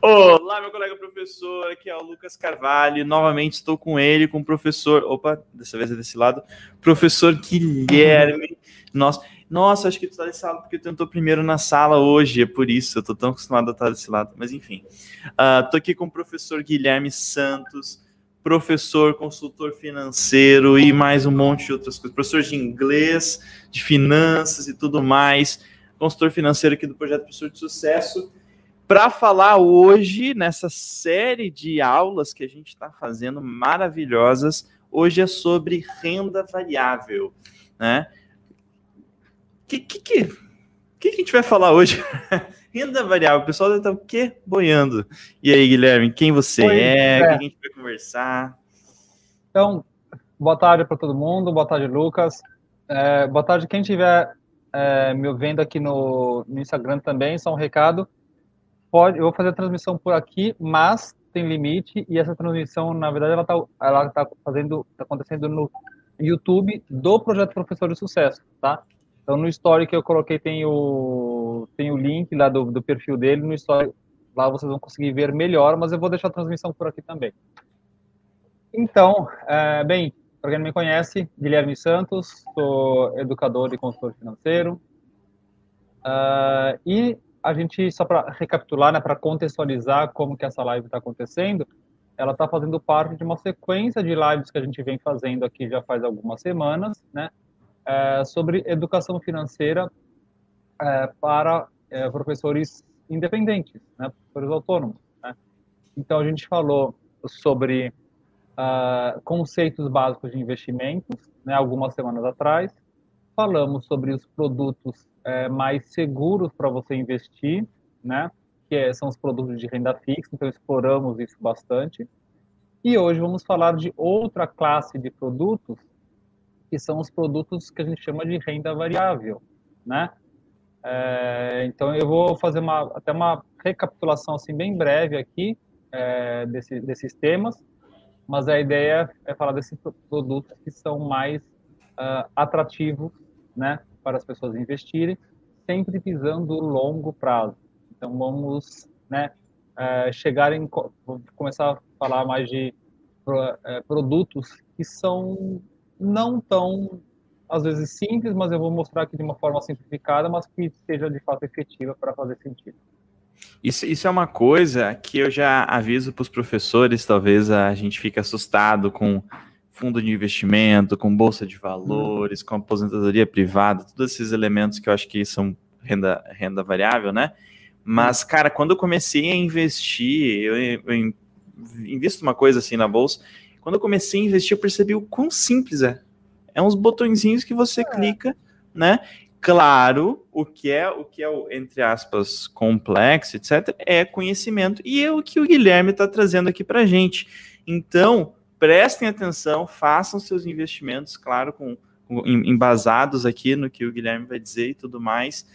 Olá, meu colega professor, aqui é o Lucas Carvalho. Novamente estou com ele, com o professor. Opa, dessa vez é desse lado. Professor Guilherme. Nossa, nossa acho que tu está desse lado porque tu entrou primeiro na sala hoje, é por isso. Eu estou tão acostumado a estar desse lado. Mas enfim, estou uh, aqui com o professor Guilherme Santos, professor, consultor financeiro e mais um monte de outras coisas. Professor de inglês, de finanças e tudo mais. Consultor financeiro aqui do projeto Professor de Sucesso para falar hoje, nessa série de aulas que a gente está fazendo maravilhosas, hoje é sobre renda variável, né? O que, que, que, que, a gente vai falar hoje? renda variável, o pessoal está o quê? Boiando. E aí, Guilherme, quem você Oi, é? O é. que a gente vai conversar? Então, boa tarde para todo mundo, boa tarde, Lucas. É, boa tarde, quem estiver é, me vendo aqui no, no Instagram também, só um recado pode, eu vou fazer a transmissão por aqui, mas tem limite e essa transmissão, na verdade, ela está ela tá fazendo, tá acontecendo no YouTube do projeto Professor de Sucesso, tá? Então no story que eu coloquei tem o tem o link lá do, do perfil dele no story, lá vocês vão conseguir ver melhor, mas eu vou deixar a transmissão por aqui também. Então, é, bem, para quem não me conhece, Guilherme Santos, sou educador e consultor financeiro. Uh, e a gente, só para recapitular, né, para contextualizar como que essa live está acontecendo, ela está fazendo parte de uma sequência de lives que a gente vem fazendo aqui já faz algumas semanas, né, é, sobre educação financeira é, para é, professores independentes, né, professores autônomos. Né. Então, a gente falou sobre uh, conceitos básicos de investimentos, né, algumas semanas atrás, falamos sobre os produtos é, mais seguros para você investir, né? Que é, são os produtos de renda fixa, então exploramos isso bastante. E hoje vamos falar de outra classe de produtos, que são os produtos que a gente chama de renda variável, né? É, então eu vou fazer uma, até uma recapitulação assim bem breve aqui é, desse, desses temas, mas a ideia é falar desses produtos que são mais uh, atrativos, né, para as pessoas investirem, sempre visando o longo prazo. Então, vamos né, é, chegar em. Vou começar a falar mais de é, produtos que são não tão, às vezes, simples, mas eu vou mostrar aqui de uma forma simplificada, mas que seja de fato efetiva para fazer sentido. Isso, isso é uma coisa que eu já aviso para os professores, talvez a gente fique assustado com fundo de investimento, com bolsa de valores, com aposentadoria privada, todos esses elementos que eu acho que são renda, renda variável, né? Mas, cara, quando eu comecei a investir, eu, eu invisto uma coisa assim na bolsa, quando eu comecei a investir, eu percebi o quão simples é. É uns botõezinhos que você é. clica, né? Claro, o que é o que é o entre aspas complexo, etc, é conhecimento e é o que o Guilherme está trazendo aqui para gente. Então, prestem atenção, façam seus investimentos, claro, com, com embasados aqui no que o Guilherme vai dizer e tudo mais.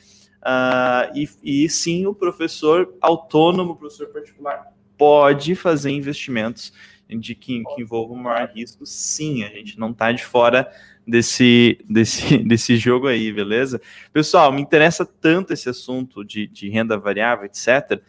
Uh, e, e sim, o professor autônomo, o professor particular, pode fazer investimentos de que, que envolvam maior risco, sim, a gente não está de fora desse, desse, desse jogo aí, beleza? Pessoal, me interessa tanto esse assunto de, de renda variável, etc.,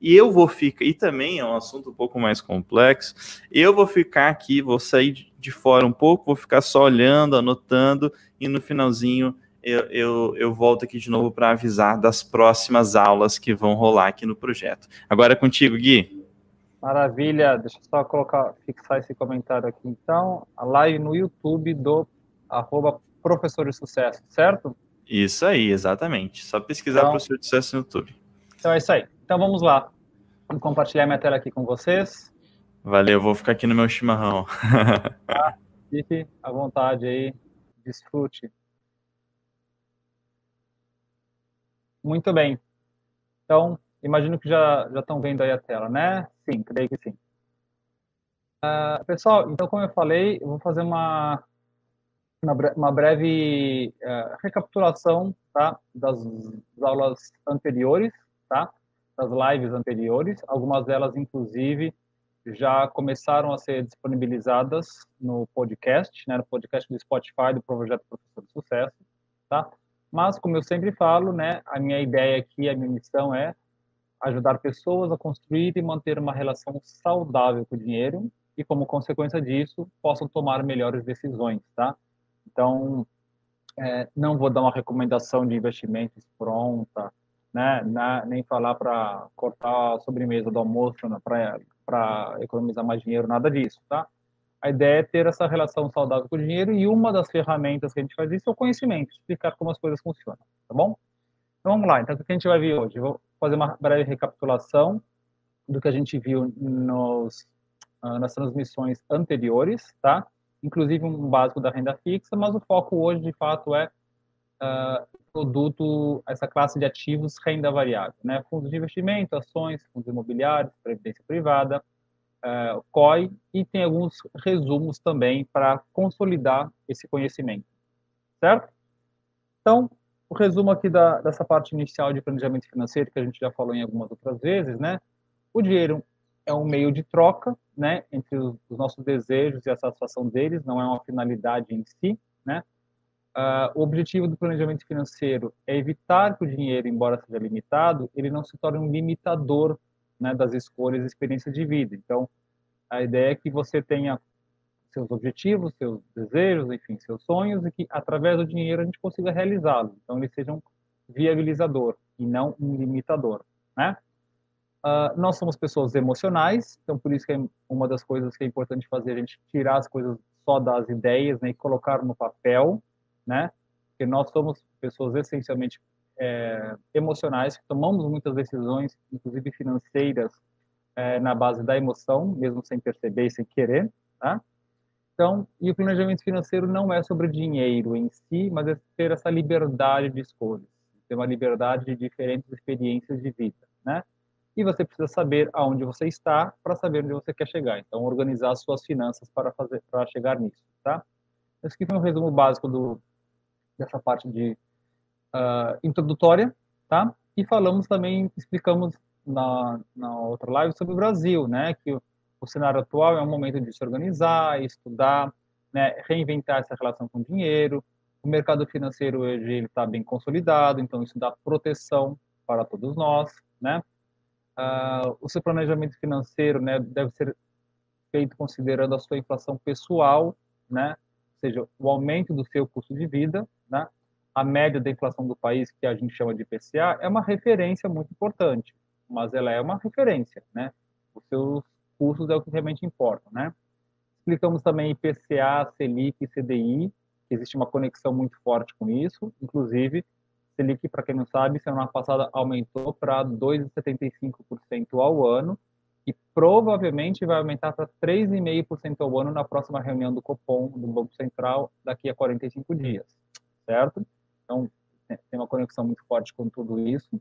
e eu vou ficar, e também é um assunto um pouco mais complexo, eu vou ficar aqui, vou sair de fora um pouco, vou ficar só olhando, anotando, e no finalzinho eu, eu, eu volto aqui de novo para avisar das próximas aulas que vão rolar aqui no projeto. Agora é contigo, Gui. Maravilha, deixa eu só colocar, fixar esse comentário aqui então. A live no YouTube do arroba professor de sucesso, certo? Isso aí, exatamente. Só pesquisar então, professor de sucesso no YouTube. Então é isso aí. Então vamos lá. Vou compartilhar minha tela aqui com vocês. Valeu, vou ficar aqui no meu chimarrão. Tá? Fique à vontade aí, desfrute. Muito bem. Então, imagino que já, já estão vendo aí a tela, né? Sim, creio que sim. Uh, pessoal, então, como eu falei, eu vou fazer uma, uma breve uh, recapitulação tá? das, das aulas anteriores, tá? Das lives anteriores. Algumas delas, inclusive, já começaram a ser disponibilizadas no podcast, né, no podcast do Spotify do Projeto Professor de Sucesso, tá? Mas, como eu sempre falo, né, a minha ideia aqui, a minha missão é ajudar pessoas a construir e manter uma relação saudável com o dinheiro e, como consequência disso, possam tomar melhores decisões, tá? Então, é, não vou dar uma recomendação de investimentos pronta, né? Na, nem falar para cortar a sobremesa do almoço para economizar mais dinheiro, nada disso, tá? A ideia é ter essa relação saudável com o dinheiro e uma das ferramentas que a gente faz isso é o conhecimento, explicar como as coisas funcionam, tá bom? Então vamos lá, então o que a gente vai ver hoje? Vou fazer uma breve recapitulação do que a gente viu nos, uh, nas transmissões anteriores, tá? Inclusive um básico da renda fixa, mas o foco hoje de fato é uh, produto, essa classe de ativos renda variável, né? Fundos de investimento, ações, fundos imobiliários, previdência privada, uh, COI, e tem alguns resumos também para consolidar esse conhecimento, certo? Então, o resumo aqui da, dessa parte inicial de planejamento financeiro, que a gente já falou em algumas outras vezes, né? O dinheiro é um meio de troca, né, entre os, os nossos desejos e a satisfação deles, não é uma finalidade em si, né? Uh, o objetivo do planejamento financeiro é evitar que o dinheiro, embora seja limitado, ele não se torne um limitador né, das escolhas e experiências de vida. Então, a ideia é que você tenha seus objetivos, seus desejos, enfim, seus sonhos, e que através do dinheiro a gente consiga realizá-los. Então, ele seja um viabilizador e não um limitador, né? Uh, nós somos pessoas emocionais, então por isso que é uma das coisas que é importante fazer a gente tirar as coisas só das ideias né, e colocar no papel, né? Porque nós somos pessoas essencialmente é, emocionais, que tomamos muitas decisões, inclusive financeiras, é, na base da emoção, mesmo sem perceber e sem querer, tá? Então, e o planejamento financeiro não é sobre dinheiro em si, mas é ter essa liberdade de escolhas, ter uma liberdade de diferentes experiências de vida, né? E você precisa saber aonde você está para saber onde você quer chegar. Então, organizar suas finanças para fazer para chegar nisso, tá? Esse aqui foi um resumo básico do dessa parte de uh, introdutória, tá? E falamos também, explicamos na, na outra live sobre o Brasil, né? Que o cenário atual é um momento de se organizar, estudar, né, reinventar essa relação com o dinheiro. O mercado financeiro hoje ele está bem consolidado, então isso dá proteção para todos nós, né? Uh, o seu planejamento financeiro, né, deve ser feito considerando a sua inflação pessoal, né? Ou seja, o aumento do seu custo de vida, né? A média da inflação do país, que a gente chama de IPCA, é uma referência muito importante, mas ela é uma referência, né? Os seus custos é o que realmente importa, né? Explicamos também IPCA, Selic e CDI, que existe uma conexão muito forte com isso, inclusive Selic, para quem não sabe, semana passada aumentou para 2,75% ao ano e provavelmente vai aumentar para 3,5% ao ano na próxima reunião do Copom, do Banco Central, daqui a 45 dias, certo? Então, tem uma conexão muito forte com tudo isso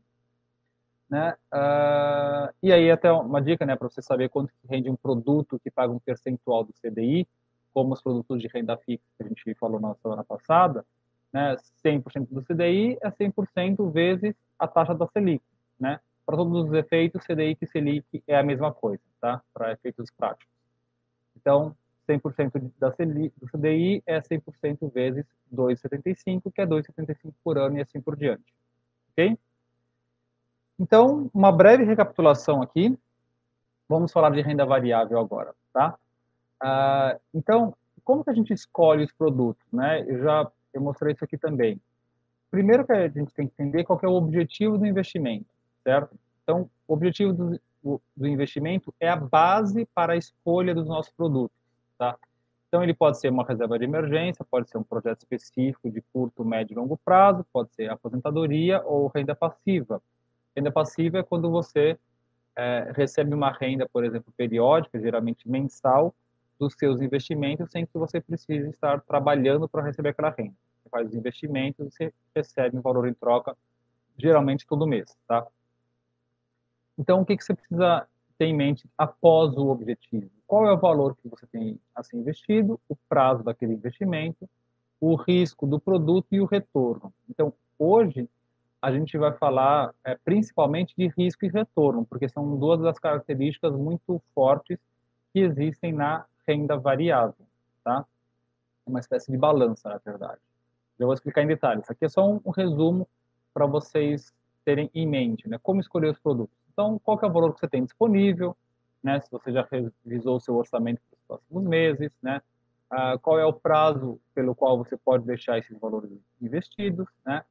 né? Uh, e aí até uma dica, né, para você saber quanto rende um produto que paga um percentual do CDI, como os produtos de renda fixa que a gente falou na semana passada, né? 100% do CDI é 100% vezes a taxa da Selic, né? Para todos os efeitos, CDI e Selic é a mesma coisa, tá? Para efeitos práticos. Então, 100% da do CDI é 100% vezes 2,75, que é 2,75 por ano e assim por diante. Ok? Então, uma breve recapitulação aqui. Vamos falar de renda variável agora, tá? Uh, então, como que a gente escolhe os produtos, né? Eu já eu mostrei isso aqui também. Primeiro que a gente tem que entender qual que é o objetivo do investimento, certo? Então, o objetivo do, do investimento é a base para a escolha dos nossos produtos, tá? Então, ele pode ser uma reserva de emergência, pode ser um projeto específico de curto, médio e longo prazo, pode ser aposentadoria ou renda passiva. Renda passiva é quando você é, recebe uma renda, por exemplo, periódica, geralmente mensal, dos seus investimentos, sem que você precise estar trabalhando para receber aquela renda. Você faz os investimentos e você recebe um valor em troca, geralmente todo mês, tá? Então, o que, que você precisa ter em mente após o objetivo? Qual é o valor que você tem a ser investido, o prazo daquele investimento, o risco do produto e o retorno. Então, hoje, a gente vai falar é, principalmente de risco e retorno, porque são duas das características muito fortes que existem na renda variável, tá? É uma espécie de balança, na verdade. Eu vou explicar em detalhes. Aqui é só um, um resumo para vocês terem em mente, né? Como escolher os produtos. Então, qual é o valor que você tem disponível, né? Se você já revisou o seu orçamento para os próximos meses, né? Ah, qual é o prazo pelo qual você pode deixar esses valores investidos, né?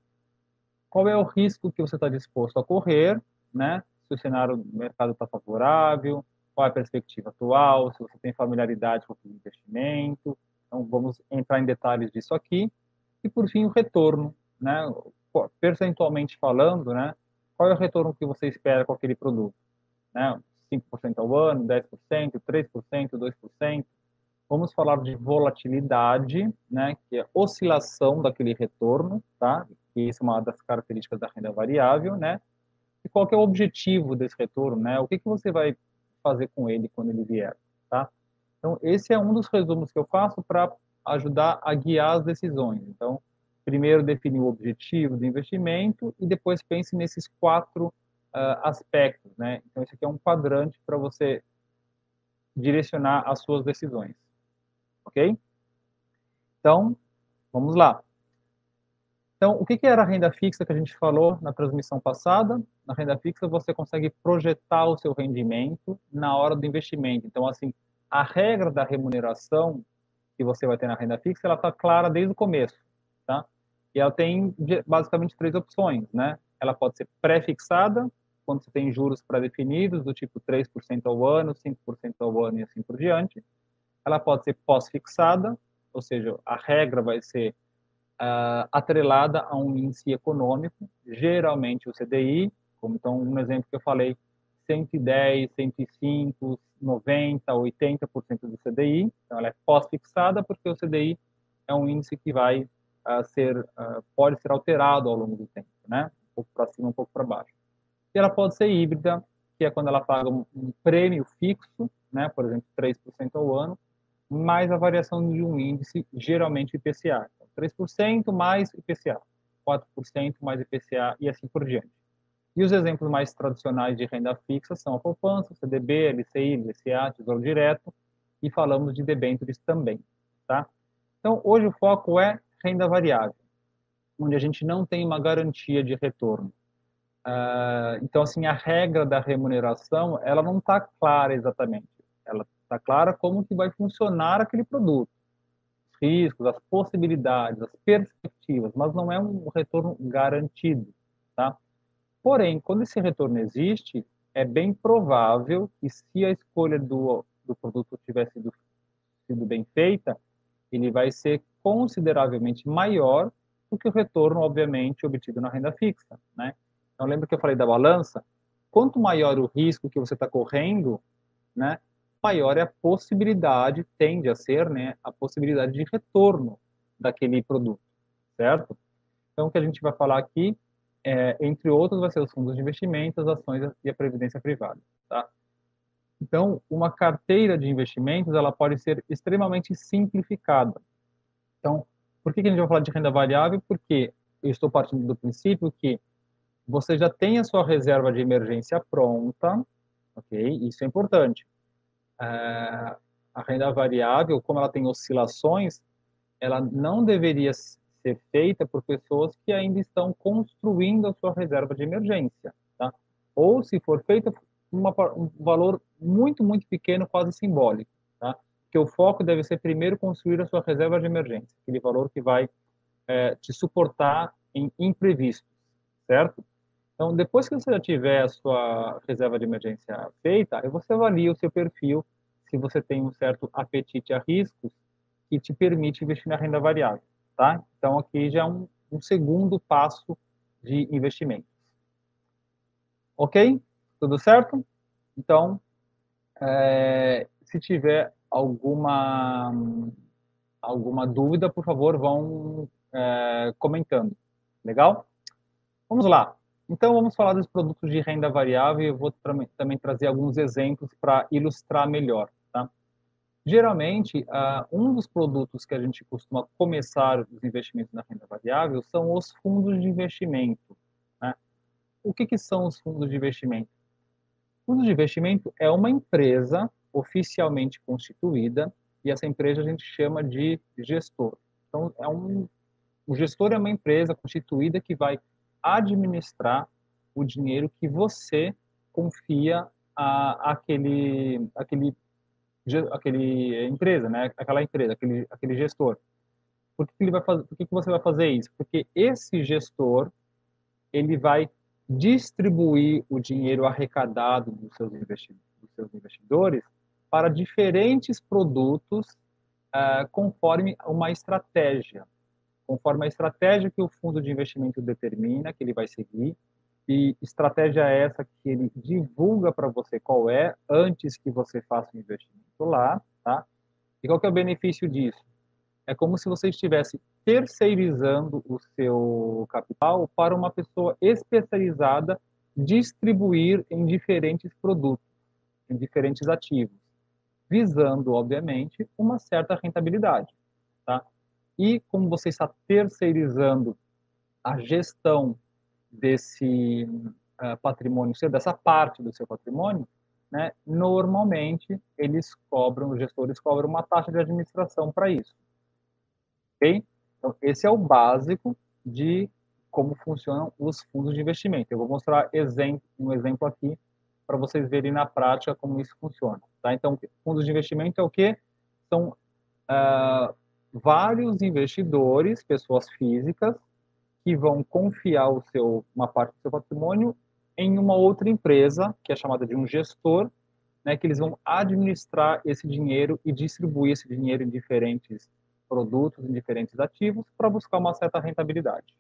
Qual é o risco que você está disposto a correr, né? Se o cenário do mercado está favorável, qual é a perspectiva atual, se você tem familiaridade com o investimento. Então, vamos entrar em detalhes disso aqui. E, por fim, o retorno, né? Percentualmente falando, né? Qual é o retorno que você espera com aquele produto? Né? 5% ao ano, 10%, 3%, 2%. Vamos falar de volatilidade, né, que é oscilação daquele retorno, tá? Que isso é uma das características da renda variável, né? E qual é o objetivo desse retorno, né? O que que você vai fazer com ele quando ele vier, tá? Então, esse é um dos resumos que eu faço para ajudar a guiar as decisões. Então, primeiro definir o objetivo do investimento e depois pense nesses quatro uh, aspectos, né? Então, esse aqui é um quadrante para você direcionar as suas decisões, ok? Então, vamos lá. Então, o que era a renda fixa que a gente falou na transmissão passada? Na renda fixa, você consegue projetar o seu rendimento na hora do investimento. Então, assim, a regra da remuneração que você vai ter na renda fixa, ela está clara desde o começo, tá? E ela tem basicamente três opções, né? Ela pode ser pré-fixada, quando você tem juros pré-definidos, do tipo 3% ao ano, 5% ao ano e assim por diante. Ela pode ser pós-fixada, ou seja, a regra vai ser uh, atrelada a um índice econômico, geralmente o CDI, como então um exemplo que eu falei, 110, 105, 90, 80% do CDI. Então ela é pós-fixada porque o CDI é um índice que vai uh, ser uh, pode ser alterado ao longo do tempo, né? Pouco para cima, um pouco para baixo. E ela pode ser híbrida, que é quando ela paga um, um prêmio fixo, né, por exemplo, 3% ao ano, mais a variação de um índice, geralmente IPCA. Então, 3% mais IPCA, 4% mais IPCA e assim por diante. E os exemplos mais tradicionais de renda fixa são a poupança, CDB, LCI, LCA, Tesouro Direto, e falamos de debêntures também, tá? Então, hoje o foco é renda variável, onde a gente não tem uma garantia de retorno. Uh, então, assim, a regra da remuneração, ela não está clara exatamente. Ela está clara como que vai funcionar aquele produto. Os riscos, as possibilidades, as perspectivas, mas não é um retorno garantido, tá? Porém, quando esse retorno existe, é bem provável que se a escolha do, do produto tiver sido, sido bem feita, ele vai ser consideravelmente maior do que o retorno, obviamente, obtido na renda fixa, né? Então, lembra que eu falei da balança? Quanto maior o risco que você está correndo, né, maior é a possibilidade, tende a ser, né, a possibilidade de retorno daquele produto, certo? Então, o que a gente vai falar aqui, é, entre outros, vai ser os fundos de investimento, as ações e a previdência privada, tá? Então, uma carteira de investimentos, ela pode ser extremamente simplificada. Então, por que, que a gente vai falar de renda variável? Porque eu estou partindo do princípio que você já tem a sua reserva de emergência pronta, ok? Isso é importante. É, a renda variável, como ela tem oscilações, ela não deveria ser feita por pessoas que ainda estão construindo a sua reserva de emergência, tá? Ou se for feita uma, um valor muito, muito pequeno, quase simbólico, tá? Que o foco deve ser primeiro construir a sua reserva de emergência, aquele valor que vai é, te suportar em imprevistos, certo? Então, depois que você já tiver a sua reserva de emergência feita, você avalia o seu perfil, se você tem um certo apetite a riscos que te permite investir na renda variável, tá? Então, aqui já é um, um segundo passo de investimento. Ok? Tudo certo? Então, é, se tiver alguma alguma dúvida, por favor, vão é, comentando. Legal? Vamos lá. Então, vamos falar dos produtos de renda variável e eu vou também trazer alguns exemplos para ilustrar melhor. Tá? Geralmente, uh, um dos produtos que a gente costuma começar os investimentos na renda variável são os fundos de investimento. Né? O que, que são os fundos de investimento? Fundos de investimento é uma empresa oficialmente constituída e essa empresa a gente chama de gestor. Então, é um, o gestor é uma empresa constituída que vai administrar o dinheiro que você confia a, aquele, aquele, aquele empresa, né? Aquela empresa, aquele, aquele gestor. Por que ele vai fazer? Por que, que você vai fazer isso? Porque esse gestor ele vai distribuir o dinheiro arrecadado dos seus, dos seus investidores para diferentes produtos uh, conforme uma estratégia, conforme a estratégia que o fundo de investimento determina que ele vai seguir e estratégia é essa que ele divulga para você qual é antes que você faça o investimento lá, tá? E qual que é o benefício disso? É como se você estivesse terceirizando o seu capital para uma pessoa especializada distribuir em diferentes produtos, em diferentes ativos, visando, obviamente, uma certa rentabilidade. Tá? E como você está terceirizando a gestão desse uh, patrimônio dessa parte do seu patrimônio, né, normalmente eles cobram, os gestores cobram uma taxa de administração para isso. Ok? Então, esse é o básico de como funcionam os fundos de investimento. Eu vou mostrar exemplo, um exemplo aqui para vocês verem na prática como isso funciona. Tá? Então, fundos de investimento é o que? São uh, vários investidores, pessoas físicas, que vão confiar o seu, uma parte do seu patrimônio em uma outra empresa, que é chamada de um gestor, né, que eles vão administrar esse dinheiro e distribuir esse dinheiro em diferentes produtos em diferentes ativos para buscar uma certa rentabilidade.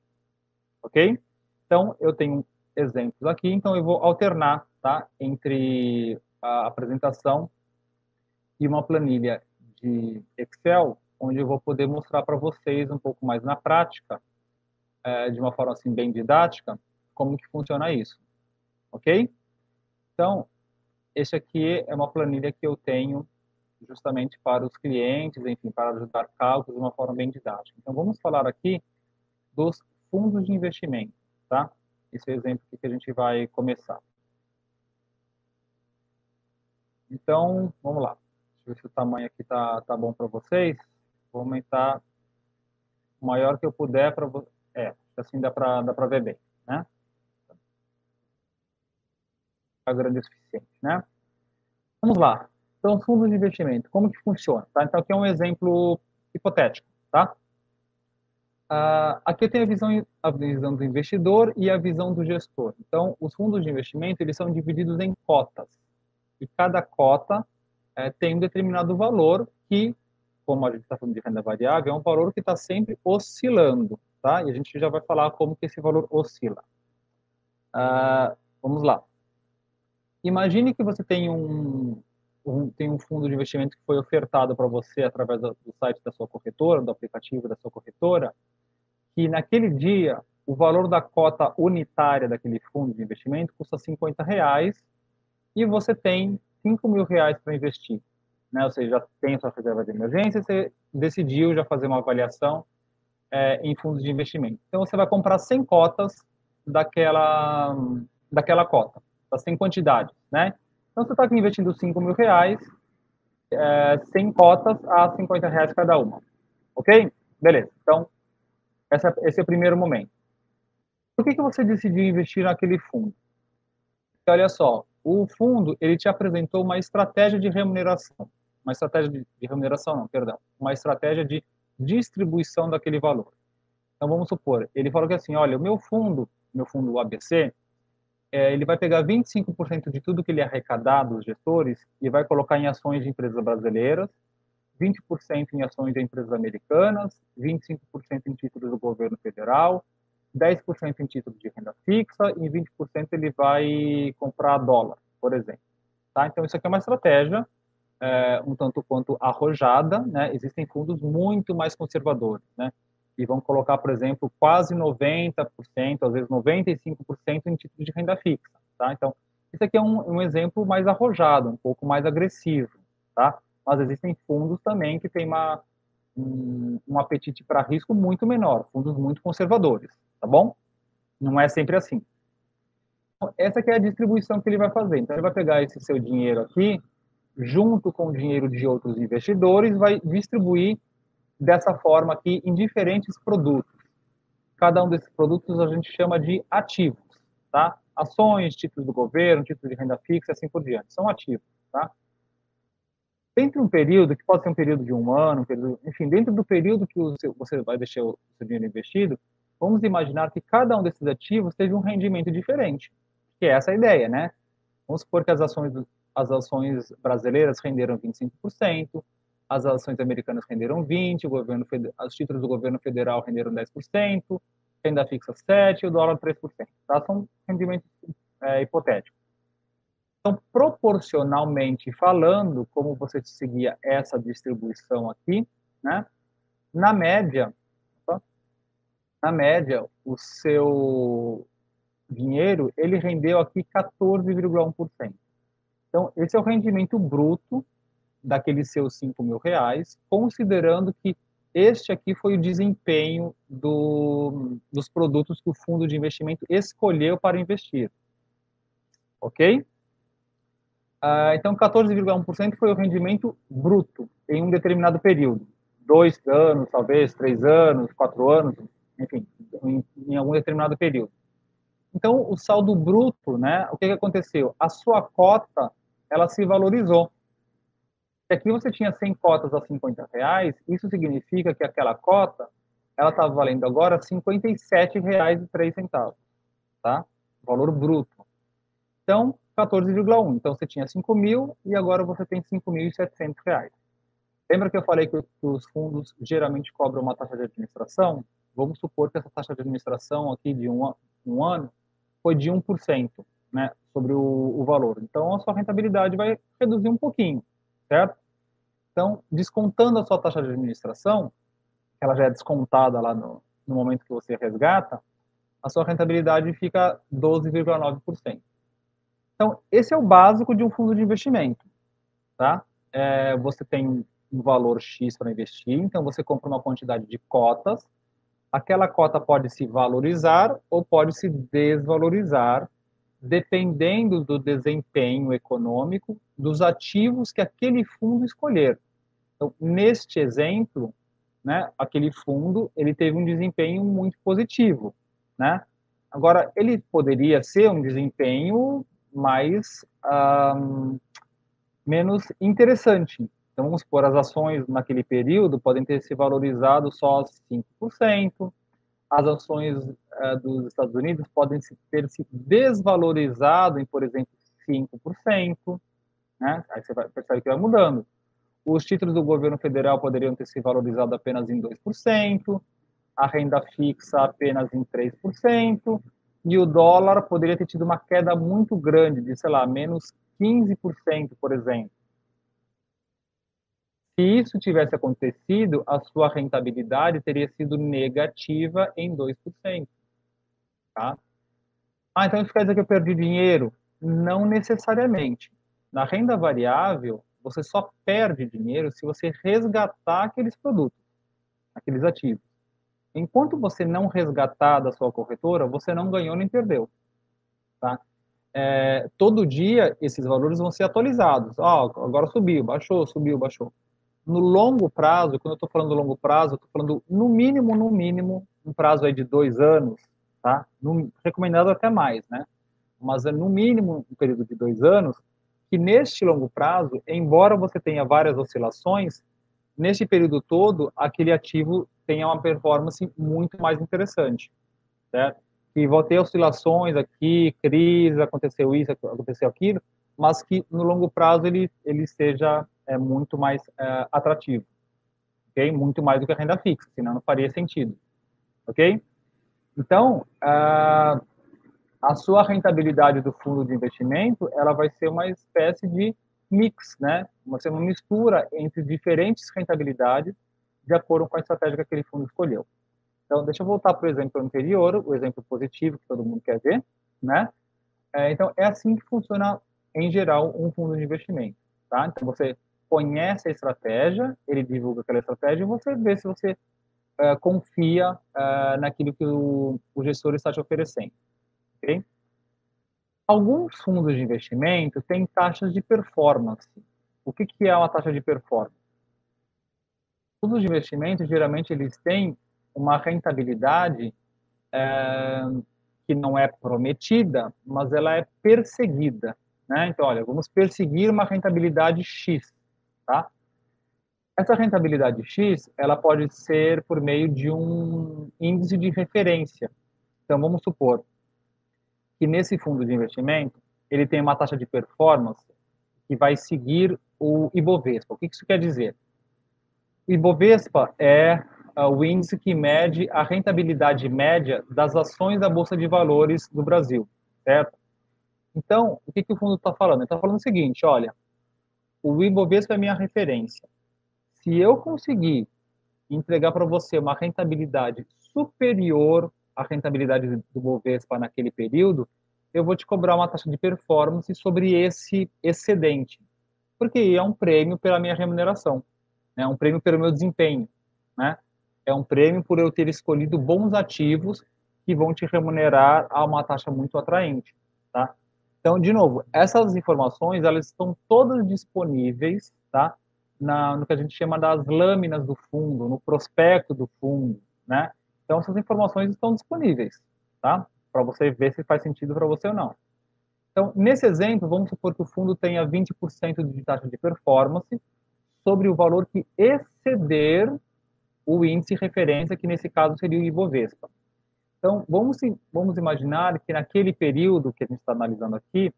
Ok? Então, eu tenho exemplos aqui, então eu vou alternar tá, entre a apresentação e uma planilha de Excel, onde eu vou poder mostrar para vocês um pouco mais na prática, é, de uma forma assim bem didática, como que funciona isso. Ok? Então, esse aqui é uma planilha que eu tenho justamente para os clientes, enfim, para ajudar cálculos de uma forma bem didática. Então, vamos falar aqui dos fundos de investimento, tá? Esse exemplo que a gente vai começar. Então, vamos lá. Deixa eu ver se o tamanho aqui tá, tá bom para vocês. Vou aumentar o maior que eu puder para É, assim dá para dá ver bem, né? Tá grande o suficiente, né? Vamos lá. Então, fundos de investimento, como que funciona? Tá? Então, aqui é um exemplo hipotético, tá? Uh, aqui tem a visão, a visão do investidor e a visão do gestor. Então, os fundos de investimento, eles são divididos em cotas. E cada cota é, tem um determinado valor que, como a gente está falando de renda variável, é um valor que está sempre oscilando, tá? E a gente já vai falar como que esse valor oscila. Uh, vamos lá. Imagine que você tem um, um, tem um fundo de investimento que foi ofertado para você através do site da sua corretora, do aplicativo da sua corretora, que naquele dia o valor da cota unitária daquele fundo de investimento custa 50 reais e você tem 5 mil reais para investir. Né? Ou seja, já tem sua reserva de emergência, você decidiu já fazer uma avaliação é, em fundos de investimento. Então, você vai comprar 100 cotas daquela, daquela cota, das 100 quantidades, né? Então, você está investindo 5 mil reais, é, 100 cotas a 50 reais cada uma. Ok? Beleza. Então, essa, esse é o primeiro momento. Por que, que você decidiu investir naquele fundo? Porque, olha só, o fundo ele te apresentou uma estratégia de remuneração. Uma estratégia de, de remuneração, não, perdão. Uma estratégia de distribuição daquele valor. Então, vamos supor, ele falou que assim, olha, o meu fundo, meu fundo ABC, é, ele vai pegar 25% de tudo que ele arrecadar dos gestores e vai colocar em ações de empresas brasileiras, 20% em ações de empresas americanas, 25% em títulos do governo federal, 10% em títulos de renda fixa e 20% ele vai comprar dólar, por exemplo. Tá? Então, isso aqui é uma estratégia é, um tanto quanto arrojada, né? Existem fundos muito mais conservadores, né? e vão colocar, por exemplo, quase 90%, às vezes 95% em títulos de renda fixa, tá? Então, isso aqui é um, um, exemplo mais arrojado, um pouco mais agressivo, tá? Mas existem fundos também que têm uma, um, um apetite para risco muito menor, fundos muito conservadores, tá bom? Não é sempre assim. Então, essa é a distribuição que ele vai fazer. Então, ele vai pegar esse seu dinheiro aqui, junto com o dinheiro de outros investidores, vai distribuir dessa forma aqui em diferentes produtos. Cada um desses produtos a gente chama de ativos, tá? ações, títulos do governo, títulos de renda fixa, assim por diante. São ativos, tá? Dentro de um período, que pode ser um período de um ano, um período, enfim, dentro do período que você vai deixar o seu dinheiro investido, vamos imaginar que cada um desses ativos teve um rendimento diferente, que é essa ideia, né? Vamos supor que as ações, as ações brasileiras renderam 25%, as ações americanas renderam 20%, o governo, os títulos do governo federal renderam 10%, renda fixa 7% e o dólar 3%. Tá? São rendimentos é, hipotéticos. Então, proporcionalmente falando, como você seguia essa distribuição aqui, né? na média, na média, o seu dinheiro, ele rendeu aqui 14,1%. Então, esse é o rendimento bruto daqueles seus 5 mil reais, considerando que este aqui foi o desempenho do, dos produtos que o fundo de investimento escolheu para investir. Ok? Ah, então, 14,1% foi o rendimento bruto em um determinado período. Dois anos, talvez, três anos, quatro anos, enfim, em, em algum determinado período. Então, o saldo bruto, né, o que, que aconteceu? A sua cota, ela se valorizou. Se aqui você tinha 100 cotas a 50 reais, isso significa que aquela cota, ela está valendo agora R$ 57,03, tá? Valor bruto. Então, 14,1. Então, você tinha 5 mil e agora você tem 5.700 reais. Lembra que eu falei que os fundos geralmente cobram uma taxa de administração? Vamos supor que essa taxa de administração aqui de um, um ano foi de 1%, né, sobre o, o valor. Então, a sua rentabilidade vai reduzir um pouquinho, certo? Então, descontando a sua taxa de administração, ela já é descontada lá no, no momento que você resgata, a sua rentabilidade fica 12,9%. Então, esse é o básico de um fundo de investimento, tá? É, você tem um valor X para investir, então você compra uma quantidade de cotas, aquela cota pode se valorizar ou pode se desvalorizar, dependendo do desempenho econômico dos ativos que aquele fundo escolher. Então, neste exemplo, né, aquele fundo ele teve um desempenho muito positivo, né? Agora, ele poderia ser um desempenho mais um, menos interessante. Então, vamos supor, as ações naquele período podem ter se valorizado só 5%, as ações uh, dos Estados Unidos podem ter se desvalorizado em, por exemplo, 5%, né? Aí você vai perceber que vai mudando. Os títulos do governo federal poderiam ter se valorizado apenas em 2%, a renda fixa apenas em 3%, e o dólar poderia ter tido uma queda muito grande, de, sei lá, menos 15%, por exemplo. Se isso tivesse acontecido, a sua rentabilidade teria sido negativa em 2%. Tá? Ah, então isso quer dizer que eu perdi dinheiro? Não necessariamente. Na renda variável, você só perde dinheiro se você resgatar aqueles produtos, aqueles ativos. Enquanto você não resgatar da sua corretora, você não ganhou nem perdeu. Tá? É, todo dia esses valores vão ser atualizados. Oh, agora subiu, baixou, subiu, baixou no longo prazo, quando eu estou falando longo prazo, estou falando no mínimo, no mínimo, um prazo aí de dois anos, tá? No, recomendado até mais, né? Mas é no mínimo um período de dois anos, que neste longo prazo, embora você tenha várias oscilações, neste período todo, aquele ativo tenha uma performance muito mais interessante, certo? Que vão ter oscilações aqui, crise, aconteceu isso, aconteceu aquilo, mas que no longo prazo ele, ele seja é muito mais é, atrativo, ok? Muito mais do que a renda fixa, senão não faria sentido, ok? Então, a, a sua rentabilidade do fundo de investimento, ela vai ser uma espécie de mix, né? Vai ser uma mistura entre diferentes rentabilidades de acordo com a estratégia que aquele fundo escolheu. Então, deixa eu voltar para o exemplo anterior, o exemplo positivo que todo mundo quer ver, né? É, então, é assim que funciona, em geral, um fundo de investimento, tá? Então, você conhece a estratégia, ele divulga aquela estratégia e você vê se você uh, confia uh, naquilo que o, o, gestor está te oferecendo. Okay? Alguns fundos de investimento têm taxas de performance. O que, que é uma taxa de performance? Fundos de investimento, geralmente, eles têm uma rentabilidade é, que não é prometida, mas ela é perseguida. Né? Então, olha, vamos perseguir uma rentabilidade X. Tá? Essa rentabilidade X, ela pode ser por meio de um índice de referência. Então, vamos supor que nesse fundo de investimento, ele tem uma taxa de performance que vai seguir o Ibovespa. O que isso quer dizer? O Ibovespa é o índice que mede a rentabilidade média das ações da Bolsa de Valores do Brasil, certo? Então, o que, que o fundo está falando? Ele está falando o seguinte, olha, o Ibovespa é minha referência. Se eu conseguir entregar para você uma rentabilidade superior à rentabilidade do Ibovespa naquele período, eu vou te cobrar uma taxa de performance sobre esse excedente, porque é um prêmio pela minha remuneração, é né? um prêmio pelo meu desempenho, né? É um prêmio por eu ter escolhido bons ativos que vão te remunerar a uma taxa muito atraente, tá? Então, de novo, essas informações elas estão todas disponíveis, tá? Na, no que a gente chama das lâminas do fundo, no prospecto do fundo, né? Então, essas informações estão disponíveis, tá? Para você ver se faz sentido para você ou não. Então, nesse exemplo, vamos supor que o fundo tenha 20% de taxa de performance sobre o valor que exceder o índice referência, que nesse caso seria o Ibovespa. Então, vamos, vamos imaginar que naquele período que a gente está analisando aqui,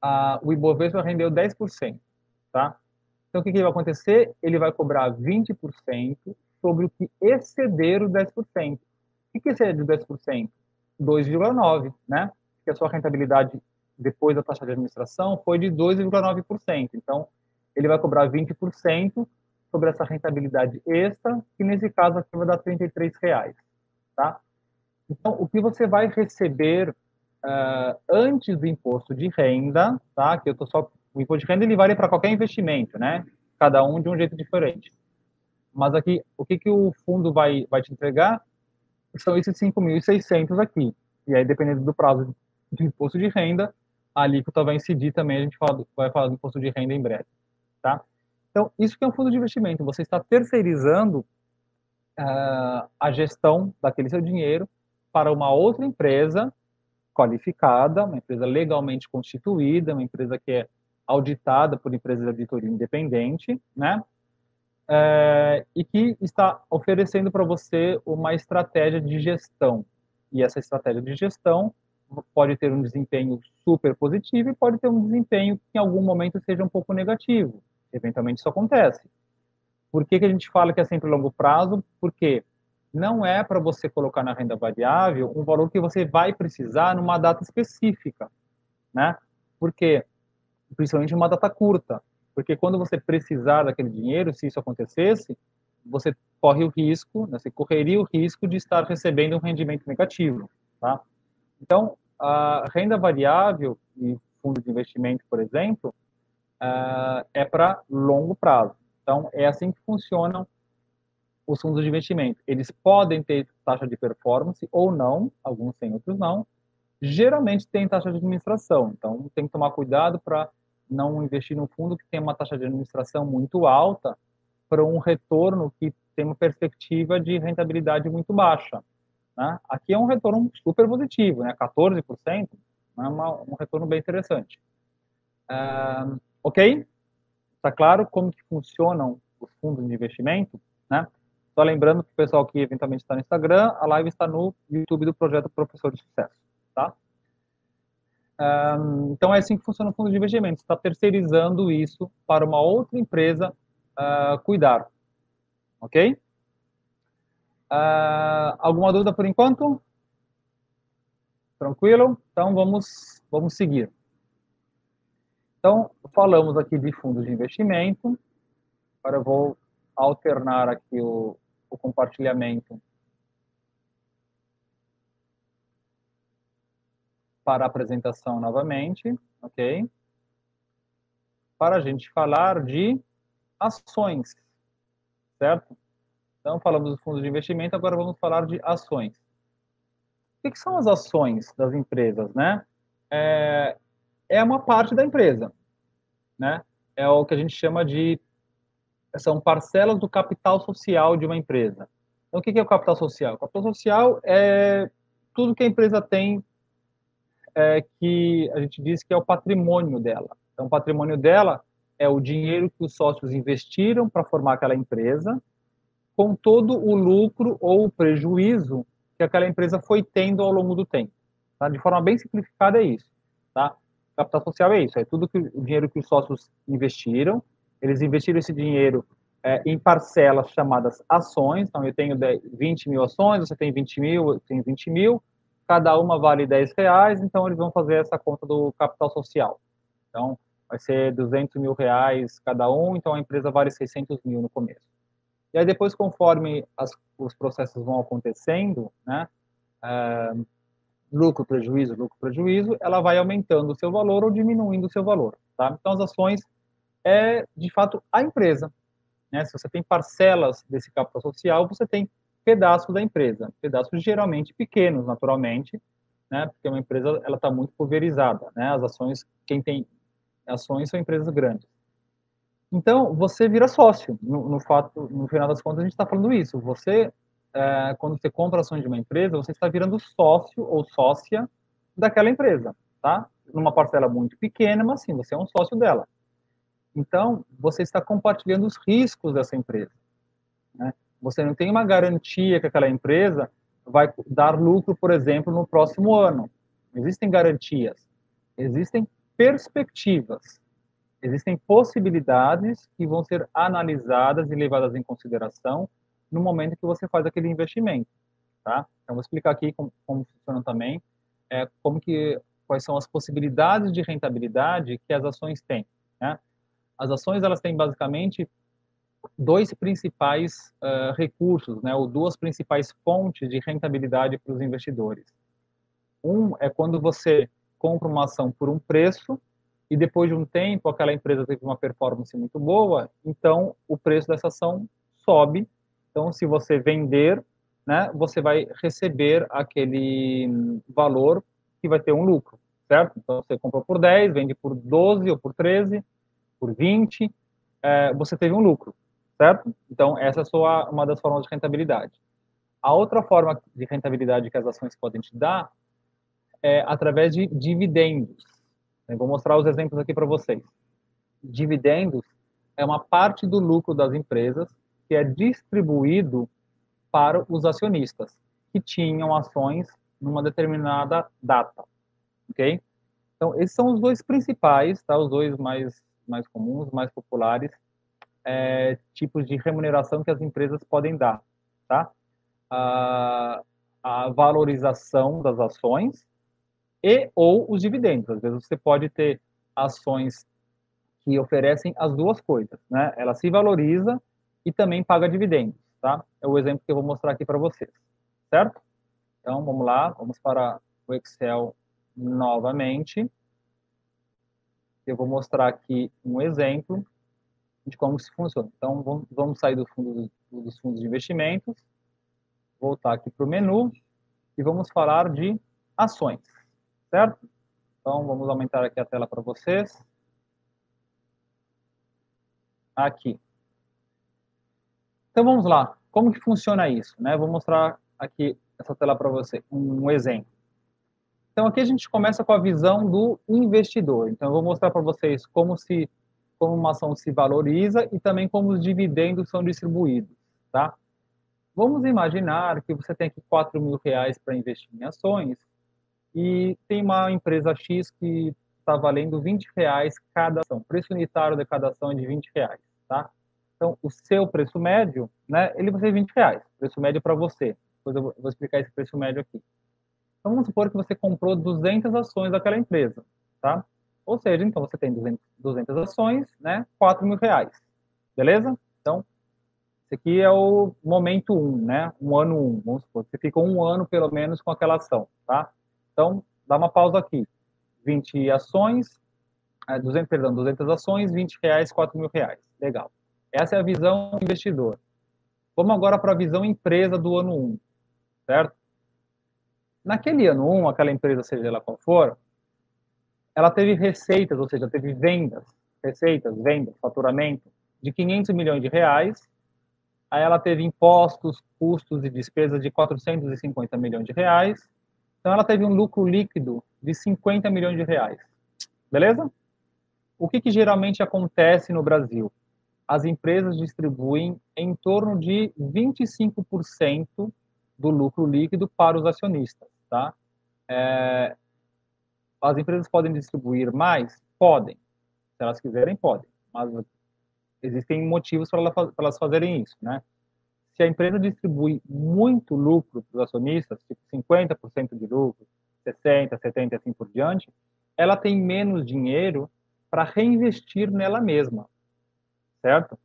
a, o Ibovespa rendeu 10%, tá? Então, o que, que vai acontecer? Ele vai cobrar 20% sobre o que exceder o 10%. O que, exceder o 10%? 2,9%, né? Porque a sua rentabilidade depois da taxa de administração foi de 2,9%. Então, ele vai cobrar 20% sobre essa rentabilidade extra, que nesse caso aqui vai dar R$ reais, tá? Então, o que você vai receber uh, antes do imposto de renda, tá? Que eu tô só o imposto de renda ele vale para qualquer investimento, né? Cada um de um jeito diferente. Mas aqui, o que que o fundo vai vai te entregar? São esses 5.600 aqui. E aí, dependendo do prazo de imposto de renda, a alíquota vai incidir também. A gente fala, vai falar do imposto de renda em breve, tá? Então, isso que é um fundo de investimento. Você está terceirizando uh, a gestão daquele seu dinheiro para uma outra empresa qualificada, uma empresa legalmente constituída, uma empresa que é auditada por empresas de auditoria independente, né? É, e que está oferecendo para você uma estratégia de gestão. E essa estratégia de gestão pode ter um desempenho super positivo e pode ter um desempenho que em algum momento seja um pouco negativo. Eventualmente isso acontece. Por que, que a gente fala que é sempre longo prazo? Porque não é para você colocar na renda variável um valor que você vai precisar numa data específica, né? Porque principalmente uma data curta, porque quando você precisar daquele dinheiro, se isso acontecesse, você corre o risco, né, você correria o risco de estar recebendo um rendimento negativo, tá? Então, a renda variável e fundo de investimento, por exemplo, uh, é para longo prazo. Então, é assim que funcionam os fundos de investimento. Eles podem ter taxa de performance ou não, alguns têm, outros não. Geralmente tem taxa de administração, então tem que tomar cuidado para não investir num fundo que tem uma taxa de administração muito alta para um retorno que tem uma perspectiva de rentabilidade muito baixa. Né? Aqui é um retorno super positivo, né? 14%, é uma, um retorno bem interessante. Uh, Ok? Está claro como que funcionam os fundos de investimento, né? Só lembrando que o pessoal que eventualmente está no Instagram, a live está no YouTube do projeto Professor de Sucesso, tá? Um, então é assim que funciona o fundo de investimento. Está terceirizando isso para uma outra empresa uh, cuidar, ok? Uh, alguma dúvida por enquanto? Tranquilo? Então vamos vamos seguir. Então, falamos aqui de fundos de investimento. Agora eu vou alternar aqui o, o compartilhamento para a apresentação novamente, ok? Para a gente falar de ações, certo? Então, falamos dos fundos de investimento, agora vamos falar de ações. O que, são as ações das empresas, né? É, é uma parte da empresa, né? É o que a gente chama de são parcelas do capital social de uma empresa. Então, o que é o capital social? O capital social é tudo que a empresa tem é, que a gente diz que é o patrimônio dela. Então, o patrimônio dela é o dinheiro que os sócios investiram para formar aquela empresa, com todo o lucro ou o prejuízo que aquela empresa foi tendo ao longo do tempo. Tá? De forma bem simplificada é isso. Tá? Capital social é isso, é tudo que o dinheiro que os sócios investiram. Eles investiram esse dinheiro é, em parcelas chamadas ações. Então, eu tenho 20 mil ações, você tem 20 mil, eu tenho 20 mil. Cada uma vale 10 reais, então eles vão fazer essa conta do capital social. Então, vai ser 200 mil reais cada um, então a empresa vale 600 mil no começo. E aí depois, conforme as, os processos vão acontecendo, né, é, lucro, prejuízo, lucro, prejuízo, ela vai aumentando o seu valor ou diminuindo o seu valor, tá? Então, as ações é, de fato, a empresa. Né? Se você tem parcelas desse capital social, você tem pedaços da empresa, pedaços geralmente pequenos, naturalmente, né? Porque uma empresa, ela está muito pulverizada, né? As ações, quem tem ações são empresas grandes. Então, você vira sócio. No, no fato, no final das contas, a gente está falando isso. Você, é, quando você compra ações de uma empresa, você está virando sócio ou sócia daquela empresa, tá? Numa parcela muito pequena, mas sim, você é um sócio dela. Então, você está compartilhando os riscos dessa empresa. Né? Você não tem uma garantia que aquela empresa vai dar lucro, por exemplo, no próximo ano. Existem garantias, existem perspectivas existem possibilidades que vão ser analisadas e levadas em consideração no momento que você faz aquele investimento, tá? Então, vou explicar aqui como, como funciona também, é, como que, quais são as possibilidades de rentabilidade que as ações têm, né? As ações, elas têm basicamente dois principais uh, recursos, né, ou duas principais fontes de rentabilidade para os investidores. Um é quando você compra uma ação por um preço e depois de um tempo aquela empresa teve uma performance muito boa, então o preço dessa ação sobe. Então, se você vender, né, você vai receber aquele valor que vai ter um lucro, certo? Então, você comprou por 10, vende por 12 ou por 13, por 20, é, você teve um lucro, certo? Então, essa é só uma das formas de rentabilidade. A outra forma de rentabilidade que as ações podem te dar é através de dividendos. Eu vou mostrar os exemplos aqui para vocês. Dividendos é uma parte do lucro das empresas que é distribuído para os acionistas que tinham ações numa determinada data, ok? Então, esses são os dois principais, tá? Os dois mais, mais comuns, mais populares, é, tipos de remuneração que as empresas podem dar, tá? A, a valorização das ações e ou os dividendos. Às vezes você pode ter ações que oferecem as duas coisas, né? Ela se valoriza e também paga dividendos, tá? É o exemplo que eu vou mostrar aqui para vocês, certo? Então, vamos lá, vamos para o Excel novamente. Eu vou mostrar aqui um exemplo de como se funciona. Então, vamos sair do fundo, dos fundos de investimentos, voltar aqui para o menu e vamos falar de ações certo? Então, vamos aumentar aqui a tela para vocês. Aqui. Então, vamos lá. Como que funciona isso? Né? Vou mostrar aqui essa tela para você, um exemplo. Então, aqui a gente começa com a visão do investidor. Então, eu vou mostrar para vocês como se como uma ação se valoriza e também como os dividendos são distribuídos, tá? Vamos imaginar que você tem aqui 4 mil reais para investir em ações e tem uma empresa X que está valendo 20 reais cada ação. O preço unitário de cada ação é de 20 reais, tá? Então, o seu preço médio, né, ele vai ser 20 reais. Preço médio para você. Depois eu vou explicar esse preço médio aqui. Então, vamos supor que você comprou 200 ações daquela empresa, tá? Ou seja, então você tem 200, 200 ações, né, 4 mil reais. Beleza? Então, esse aqui é o momento 1, né? Um ano 1. Vamos supor, você ficou um ano pelo menos com aquela ação, tá? Então, dá uma pausa aqui. 20 ações, 200, é, perdão, 200 ações, 20 reais, 4 mil reais. Legal. Essa é a visão investidor. Vamos agora para a visão empresa do ano 1, certo? Naquele ano 1, aquela empresa, seja ela qual for, ela teve receitas, ou seja, teve vendas, receitas, vendas, faturamento de 500 milhões de reais. Aí ela teve impostos, custos e despesas de 450 milhões de reais Então, ela teve um lucro líquido de 50 milhões de reais. Beleza? O que, que geralmente acontece no Brasil? As empresas distribuem em torno de 25% do lucro líquido para os acionistas, tá? É, as empresas podem distribuir mais? Podem. Se elas quiserem, podem. Mas existem motivos para elas fazerem isso, né? Se a empresa distribui muito lucro para os acionistas, tipo 50% de lucro, 60%, 70% assim por diante, ela tem menos dinheiro para reinvestir nela mesma, certo?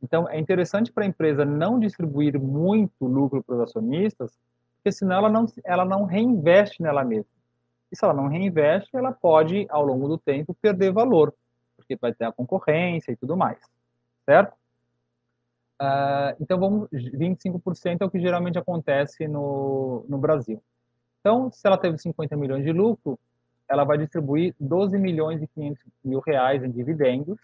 Então, é interessante para a empresa não distribuir muito lucro para os acionistas, porque senão ela não, ela não reinveste nela mesma. E se ela não reinveste, ela pode, ao longo do tempo, perder valor, porque vai ter a concorrência e tudo mais, certo? Uh, então, vamos, 25% é o que geralmente acontece no, no Brasil. Então, se ela teve 50 milhões de lucro, ela vai distribuir 12 milhões e 500 mil reais em dividendos.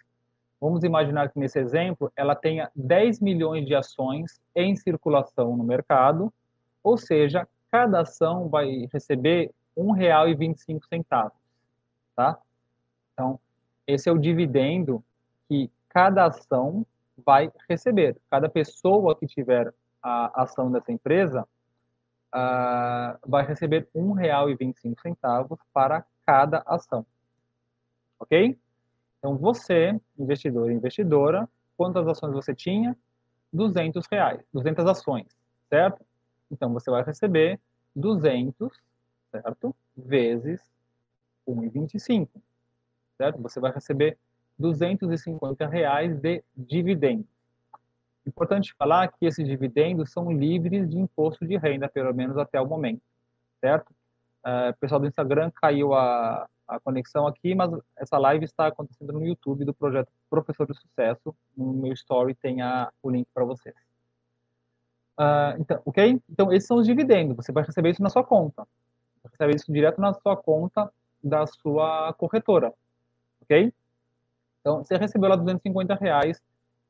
Vamos imaginar que nesse exemplo ela tenha 10 milhões de ações em circulação no mercado, ou seja, cada ação vai receber R$ 1,25, tá? Então, esse é o dividendo que cada ação vai receber. Cada pessoa que tiver a ação dessa empresa uh, vai receber R$ 1,25 para cada ação. Ok? Então, você, investidor e investidora, quantas ações você tinha? 200 reais, 200 ações, certo? Então, você vai receber 200, certo? Vezes 1,25, certo? Você vai receber 250 reais de dividendos. Importante falar que esses dividendos são livres de imposto de renda, pelo menos até o momento, certo? Uh, pessoal do Instagram caiu a, a conexão aqui, mas essa live está acontecendo no YouTube do projeto Professor de Sucesso. No meu story tem a, o link para vocês. Uh, então, ok? Então, esses são os dividendos. Você vai receber isso na sua conta. Você recebe isso direto na sua conta da sua corretora. Ok? Então, você recebeu lá 250 reais,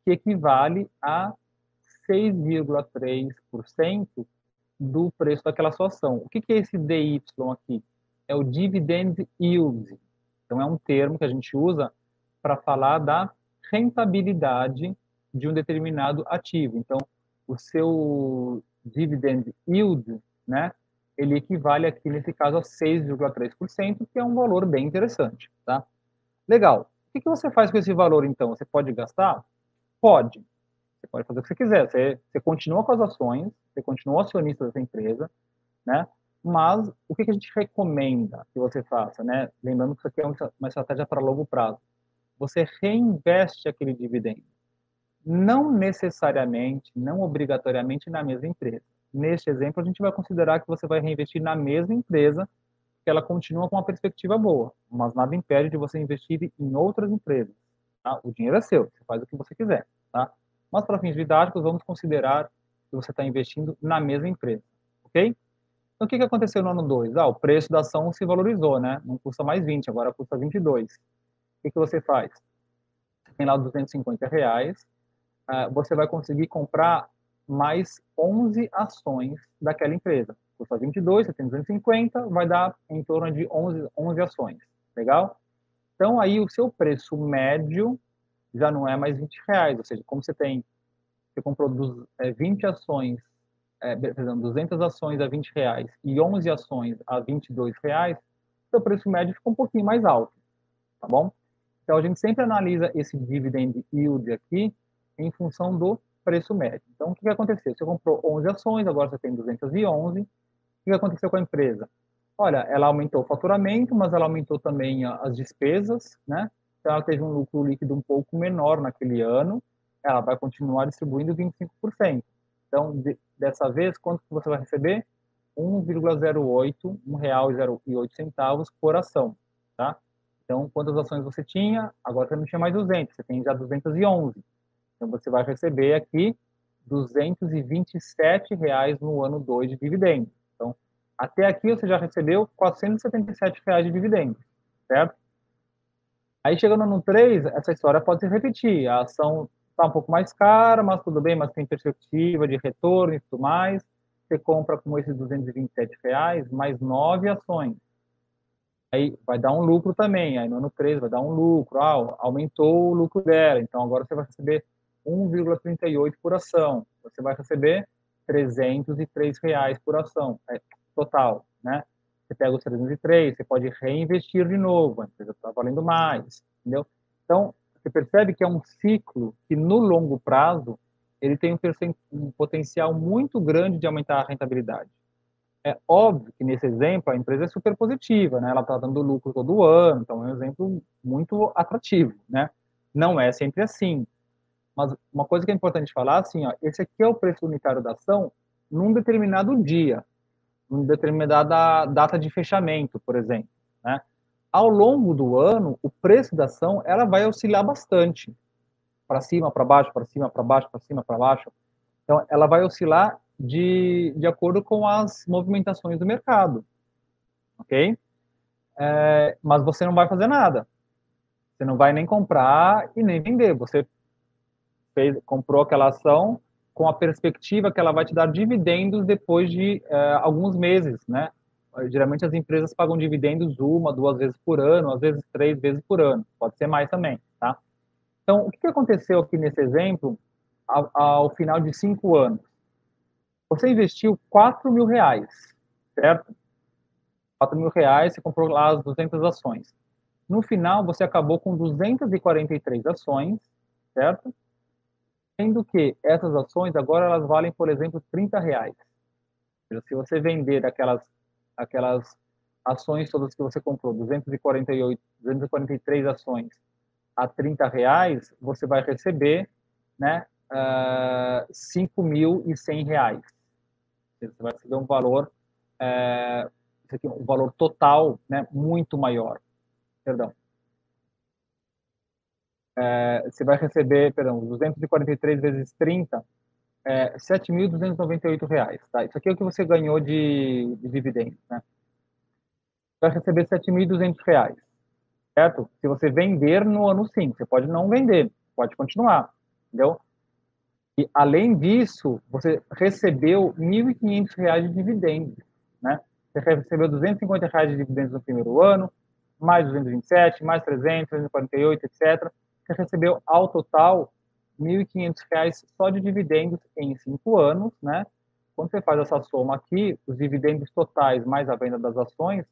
que equivale a 6,3% do preço daquela sua ação. O que, é esse DY aqui? É o Dividend Yield. Então, é um termo que a gente usa para falar da rentabilidade de um determinado ativo. Então, o seu Dividend Yield, né, ele equivale aqui, nesse caso, a 6,3%, que é um valor bem interessante, tá? Legal. O que, você faz com esse valor, então? Você pode gastar? Pode. Você pode fazer o que você quiser. Você, você continua com as ações, você continua acionista dessa empresa, né? Mas o que, a gente recomenda que você faça, né? Lembrando que isso aqui é uma estratégia para longo prazo. Você reinveste aquele dividendo. Não necessariamente, não obrigatoriamente na mesma empresa. Neste exemplo, a gente vai considerar que você vai reinvestir na mesma empresa, que ela continua com uma perspectiva boa, mas nada impede de você investir em outras empresas. Tá? O dinheiro é seu, você faz o que você quiser. Tá? Mas, para fins didáticos, vamos considerar que você está investindo na mesma empresa, ok? Então, o que, que aconteceu no ano 2? Ah, o preço da ação se valorizou, né? Não custa mais 20, agora custa 22. O que, que você faz? Você tem lá 250 reais, uh, você vai conseguir comprar mais 11 ações daquela empresa. Custa 22, você tem 250, vai dar em torno de 11, 11 ações. Legal? Então, aí o seu preço médio já não é mais 20 reais, ou seja, como você tem, você comprou dos, é, 20 ações, é, perdão, 200 ações a 20 reais e 11 ações a 22 reais, seu preço médio fica um pouquinho mais alto, tá bom? Então, a gente sempre analisa esse dividend yield aqui em função do preço médio. Então, o que, que aconteceu? Você comprou 11 ações, agora você tem 211. O que aconteceu com a empresa? Olha, ela aumentou o faturamento, mas ela aumentou também as despesas, né? Então, ela teve um lucro líquido um pouco menor naquele ano, ela vai continuar distribuindo 25%. Então, de, dessa vez, quanto que você vai receber? 1,08, R$ 1,08 por ação, tá? Então, quantas ações você tinha? Agora você não tinha mais 200, você tem já 211. Então, você vai receber aqui 227 reais no ano 2 de dividendos. Então, até aqui você já recebeu 477 reais de dividendos, certo? Aí chegando no 3, essa história pode se repetir. A ação está um pouco mais cara, mas tudo bem, mas tem perspectiva de retorno e tudo mais. você compra com esses 227 reais mais nove ações. Aí vai dar um lucro também. Aí no ano 3 vai dar um lucro. Ah, aumentou o lucro dela. Então agora você vai receber 1,38 por ação. Você vai receber 303 reais por ação, é, total, né? Você pega os 303, você pode reinvestir de novo, a empresa está valendo mais, entendeu? Então, você percebe que é um ciclo que no longo prazo ele tem um, potencial muito grande de aumentar a rentabilidade. É óbvio que nesse exemplo a empresa é super positiva, né? Ela está dando lucro todo ano, então é um exemplo muito atrativo, né? Não é sempre assim. Mas uma coisa que é importante falar, assim, ó, esse aqui é o preço unitário da ação num determinado dia, numa determinada data de fechamento, por exemplo, né? Ao longo do ano, o preço da ação ela vai oscilar bastante, para cima, para baixo, para cima, para baixo, para cima, para baixo. Então, ela vai oscilar de, de acordo com as movimentações do mercado, ok? É, mas você não vai fazer nada. Você não vai nem comprar e nem vender. Você fez, comprou aquela ação com a perspectiva que ela vai te dar dividendos depois de é, alguns meses, né? Geralmente as empresas pagam dividendos uma, duas vezes por ano, às vezes três vezes por ano. Pode ser mais também, tá? Então, o que aconteceu aqui nesse exemplo ao, ao final de cinco anos? Você investiu 4 mil reais, certo? 4 mil reais, você comprou lá as 200 ações. No final, você acabou com 243 ações, certo? Sendo que essas ações agora elas valem, por exemplo, 30 reais. Se você vender aquelas, aquelas ações todas que você comprou, 248, 243 ações a 30 reais, você vai receber né, uh, 5.100 reais. Você vai receber um valor, uh, um valor total né, muito maior. Perdão é, você vai receber, perdão, 243 vezes 30, é, R$ 7.298. Tá? Isso aqui é o que você ganhou de, de dividendos. Né? Vai receber R$ 7.200, certo? Se você vender no ano 5, você pode não vender, pode continuar, entendeu? E, além disso, você recebeu R$ 1.500 de dividendos, né? Você recebeu 250 reais de dividendos no primeiro ano, mais 227, mais 300, 348, etc você recebeu ao total R$ 1.500 só de dividendos em cinco anos, né? Quando você faz essa soma aqui, os dividendos totais mais a venda das ações,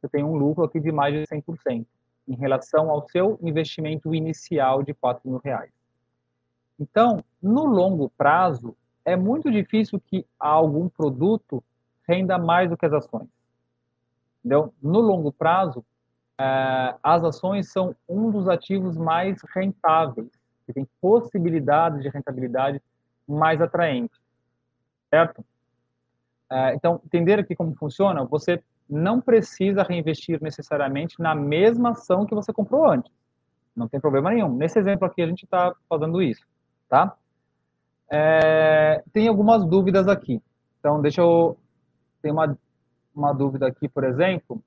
você tem um lucro aqui de mais de 100% em relação ao seu investimento inicial de R$ reais. Então, no longo prazo, é muito difícil que algum produto renda mais do que as ações. Entendeu? No longo prazo, é, as ações são um dos ativos mais rentáveis, que tem possibilidades de rentabilidade mais atraentes, certo? É, então, entender aqui como funciona, você não precisa reinvestir necessariamente na mesma ação que você comprou antes. Não tem problema nenhum. Nesse exemplo aqui, a gente está fazendo isso, tá? É, tem algumas dúvidas aqui. Então, deixa eu... Tem uma, uma dúvida aqui, por exemplo,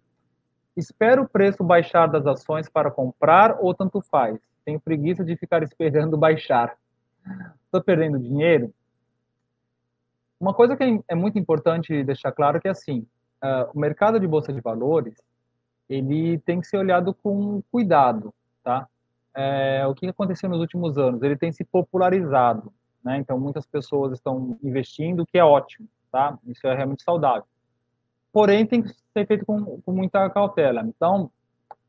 Espero o preço baixar das ações para comprar ou tanto faz? Tenho preguiça de ficar esperando baixar. Estou perdendo dinheiro? Uma coisa que é muito importante deixar claro é que assim, uh, o mercado de bolsa de valores ele tem que ser olhado com cuidado, tá? É, o que aconteceu nos últimos anos? Ele tem se popularizado, né? Então muitas pessoas estão investindo, o que é ótimo, tá? Isso é realmente saudável porém tem que ser feito com, com muita cautela. Então,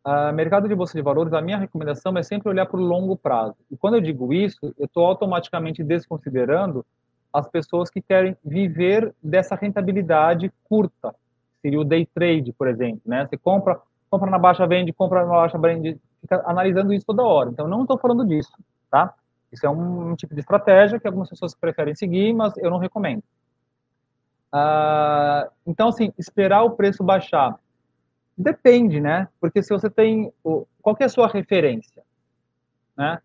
uh, mercado de bolsa de valores, a minha recomendação é sempre olhar para o longo prazo. E quando eu digo isso, eu estou automaticamente desconsiderando as pessoas que querem viver dessa rentabilidade curta. Seria o day trade, por exemplo, né? Você compra, compra na baixa, vende, compra na baixa, vende, fica analisando isso toda hora. Então, não estou falando disso, tá? Isso é um, tipo de estratégia que algumas pessoas preferem seguir, mas eu não recomendo. Ah, então, assim, esperar o preço baixar. Depende, né? Porque se você tem. Qual é a sua referência? Né?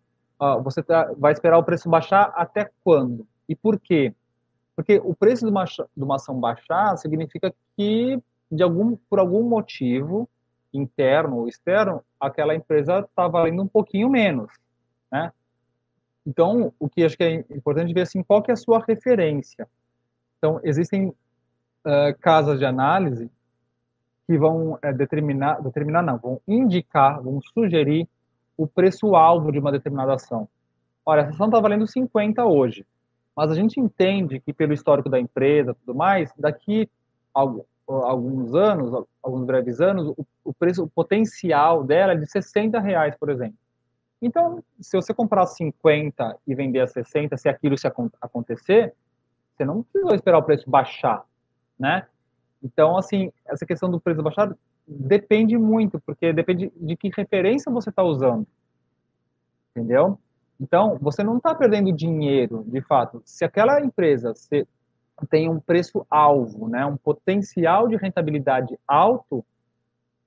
você tá, vai esperar o preço baixar até quando? E por quê? Porque o preço de uma, de uma ação baixar significa que, de algum, por algum motivo, interno ou externo, aquela empresa está valendo um pouquinho menos, né? Então, o que acho que é importante ver assim, qual que é a sua referência. Então, existem uh, casas de análise que vão uh, determinar, determinar não, vão indicar, vão sugerir o preço-alvo de uma determinada ação. Olha, essa ação está valendo 50 hoje, mas a gente entende que pelo histórico da empresa tudo mais, daqui a alguns anos, alguns breves anos, o, o preço, o potencial dela é de 60 reais, por exemplo. Então, se você comprar 50 e vender a 60, se aquilo se acontecer, você não precisa esperar o preço baixar, né? Então, assim, essa questão do preço baixar depende muito, porque depende de que referência você está usando, entendeu? Então, você não está perdendo dinheiro, de fato. Se aquela empresa tem um preço-alvo, né, um potencial de rentabilidade alto,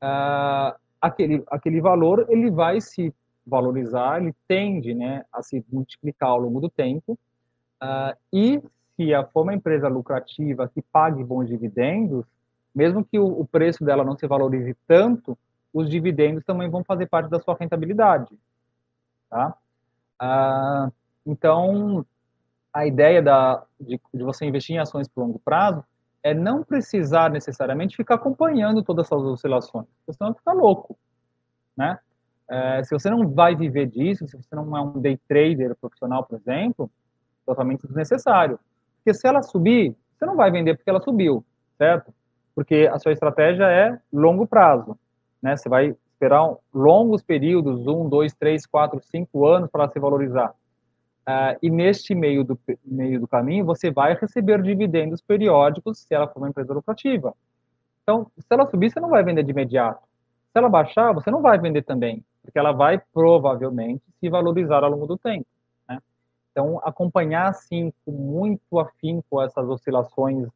uh, aquele, aquele valor ele vai se valorizar, ele tende né, a se multiplicar ao longo do tempo. Uh, e se for uma empresa lucrativa que pague bons dividendos, mesmo que o, preço dela não se valorize tanto, os dividendos também vão fazer parte da sua rentabilidade. Tá? Uh, então, a ideia da, de, de, você investir em ações por longo prazo é não precisar necessariamente ficar acompanhando todas essas oscilações, porque senão fica louco, né? É, se você não vai viver disso, se você não é um day trader profissional, por exemplo, totalmente desnecessário. Porque se ela subir, você não vai vender porque ela subiu, certo? Porque a sua estratégia é longo prazo, né? Você vai esperar longos períodos, um, dois, três, quatro, cinco anos para se valorizar. Uh, e neste meio do, meio do caminho, você vai receber dividendos periódicos se ela for uma empresa lucrativa. Então, se ela subir, você não vai vender de imediato. Se ela baixar, você não vai vender também porque ela vai provavelmente se valorizar ao longo do tempo. Então, acompanhar assim com muito afinco essas oscilações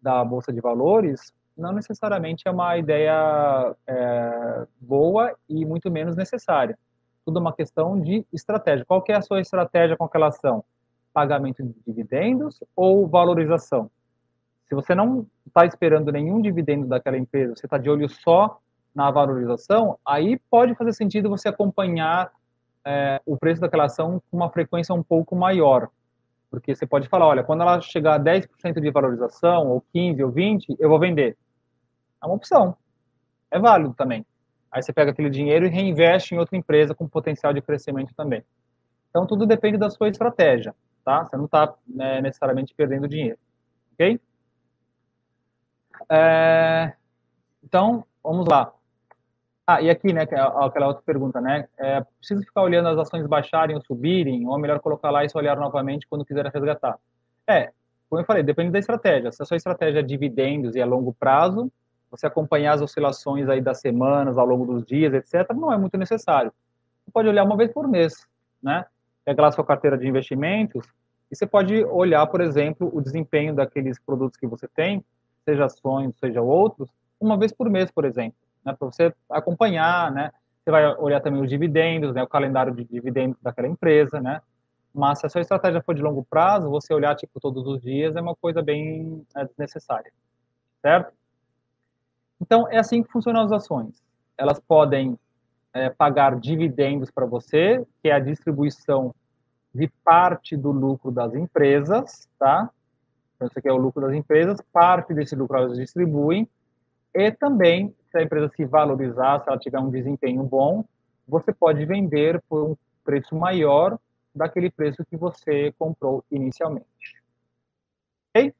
da bolsa de valores não necessariamente é uma ideia é, boa e muito menos necessária. Tudo é uma questão de estratégia. Qual é a sua estratégia com aquela ação? Pagamento de dividendos ou valorização? Se você não está esperando nenhum dividendo daquela empresa, você está de olho só na valorização, aí pode fazer sentido você acompanhar é, o preço daquela ação com uma frequência um pouco maior. Porque você pode falar, olha, quando ela chegar a 10% de valorização, ou 15%, ou 20%, eu vou vender. É uma opção. É válido também. Aí você pega aquele dinheiro e reinveste em outra empresa com potencial de crescimento também. Então, tudo depende da sua estratégia, tá? Você não está né, necessariamente perdendo dinheiro, ok? É... Então, vamos lá. Ah, e aqui, né, é aquela outra pergunta, né? É, preciso ficar olhando as ações baixarem ou subirem, ou é melhor colocar lá e só olhar novamente quando quiser resgatar? É, como eu falei, depende da estratégia. Se a sua estratégia é dividendos e a longo prazo, você acompanhar as oscilações aí das semanas, ao longo dos dias, etc., não é muito necessário. Você pode olhar uma vez por mês, né? Pegar lá a sua carteira de investimentos e você pode olhar, por exemplo, o desempenho daqueles produtos que você tem, seja ações, seja outros, uma vez por mês, por exemplo né, para você acompanhar, né? Você vai olhar também os dividendos, né, o calendário de dividendos daquela empresa, né? Mas se a sua estratégia for de longo prazo, você olhar tipo todos os dias é uma coisa bem é, desnecessária, certo? Então é assim que funcionam as ações. Elas podem é, pagar dividendos para você, que é a distribuição de parte do lucro das empresas, tá? Então, isso aqui é o lucro das empresas, parte desse lucro elas distribuem, e também se a empresa se valorizar, se ela tiver um desempenho bom, você pode vender por um preço maior daquele preço que você comprou inicialmente. Ok?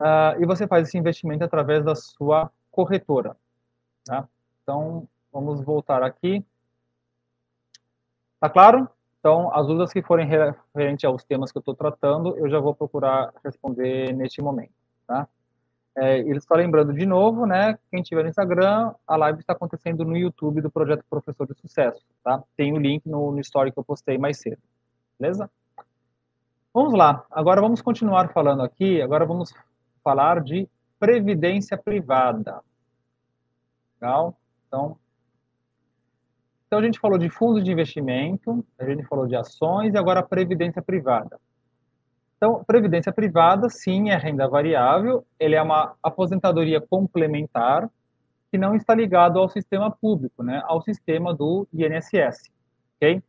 Uh, e você faz esse investimento através da sua corretora. Tá? Então, vamos voltar aqui. Tá claro? Então, as dúvidas que forem referentes aos temas que eu estou tratando, eu já vou procurar responder neste momento. Tá? É, e só lembrando de novo, né? Quem tiver no Instagram, a live está acontecendo no YouTube do projeto Professor de Sucesso, tá? Tem o link no, no story que eu postei mais cedo, beleza? Vamos lá. Agora vamos continuar falando aqui. Agora vamos falar de previdência privada. Legal? Então, então a gente falou de fundos de investimento, a gente falou de ações e agora previdência privada. Então, previdência privada, sim, é renda variável, ele é uma aposentadoria complementar que não está ligado ao sistema público, né, ao sistema do INSS, ok?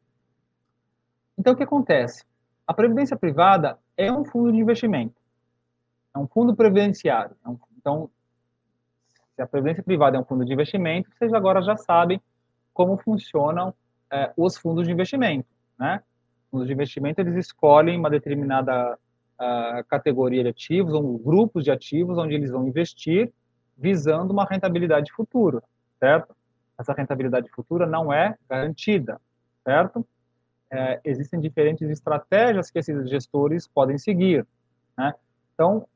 Então, o que acontece? A previdência privada é um fundo de investimento. é um fundo previdenciário. É então, se a previdência privada é um fundo de investimento, vocês agora já sabem como funcionam é, os fundos de investimento, né? Fundos de investimento eles escolhem uma determinada categoria de ativos ou grupos de ativos onde eles vão investir visando uma rentabilidade futura, certo? Essa rentabilidade futura não é garantida, certo? É, existem diferentes estratégias que esses gestores podem seguir, né? Então,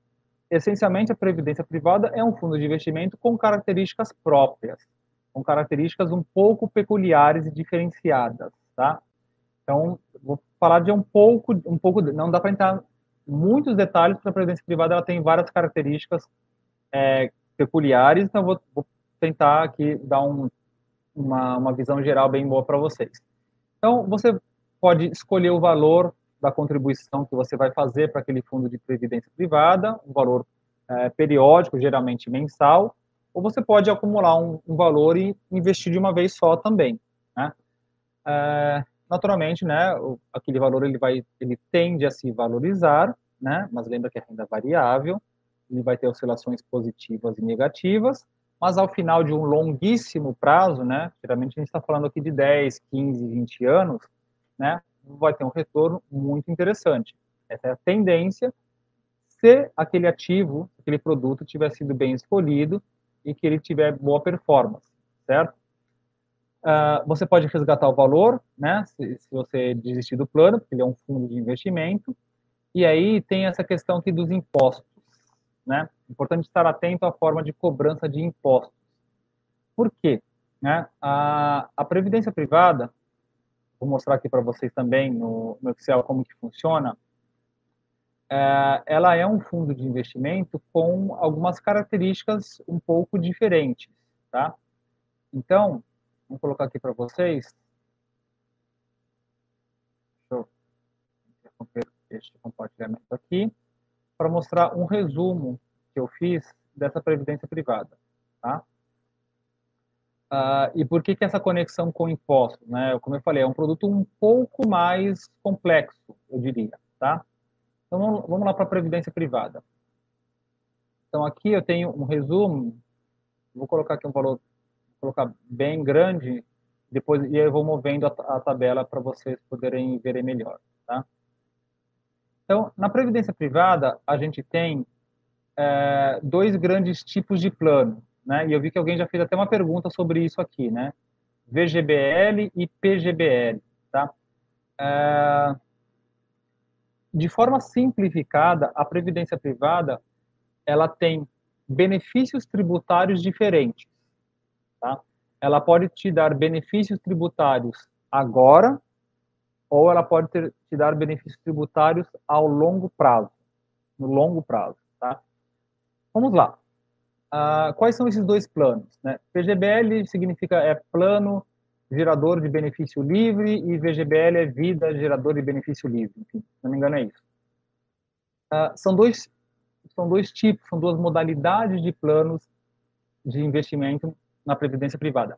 essencialmente, a previdência privada é um fundo de investimento com características próprias, com características um pouco peculiares e diferenciadas, tá? Então, vou falar de um pouco, um pouco, não dá para entrar muitos detalhes, porque a previdência privada ela tem várias características é, peculiares, então vou, vou, tentar aqui dar um, uma, uma visão geral bem boa para vocês. Então, você pode escolher o valor da contribuição que você vai fazer para aquele fundo de previdência privada, um valor é, periódico, geralmente mensal, ou você pode acumular um, um, valor e investir de uma vez só também. Né? É, naturalmente, né, aquele valor ele vai, ele tende a se valorizar, né, mas lembra que é renda variável, ele vai ter oscilações positivas e negativas, mas ao final de um longuíssimo prazo, né, geralmente a gente está falando aqui de 10, 15, 20 anos, né, vai ter um retorno muito interessante. Essa é a tendência se aquele ativo, aquele produto tiver sido bem escolhido e que ele tiver boa performance, certo? Uh, você pode resgatar o valor, né, se, se, você desistir do plano, porque ele é um fundo de investimento, e aí tem essa questão aqui dos impostos, né, importante estar atento à forma de cobrança de impostos. Por quê? Né, a, a previdência privada, vou mostrar aqui para vocês também no, no, Excel como que funciona, é, ela é um fundo de investimento com algumas características um pouco diferentes, tá? Então, vou colocar aqui para vocês. Deixa eu este compartilhamento aqui, para mostrar um resumo que eu fiz dessa previdência privada, tá? Uh, e por que, que essa conexão com impostos? Né? Como eu falei, é um produto um pouco mais complexo, eu diria. Tá? Então, vamos lá para a previdência privada. Então, aqui eu tenho um resumo, vou colocar aqui um valor, colocar bem grande, depois e eu vou movendo a, a tabela para vocês poderem verem melhor. Tá? Então, na previdência privada, a gente tem é, dois grandes tipos de plano né? E eu vi que alguém já fez até uma pergunta sobre isso aqui, né? VGBL e PGBL, tá? É... De forma simplificada, a previdência privada ela tem benefícios tributários diferentes, tá? Ela pode te dar benefícios tributários agora, ou ela pode ter, te dar benefícios tributários ao longo prazo, no longo prazo, tá? Vamos lá. Ah, quais são esses dois planos? Né? PGBL significa é plano gerador de benefício livre e VGBL é vida gerador de benefício livre. Enfim, se não me engano é isso. Ah, são dois são dois tipos, são duas modalidades de planos de investimento na previdência privada.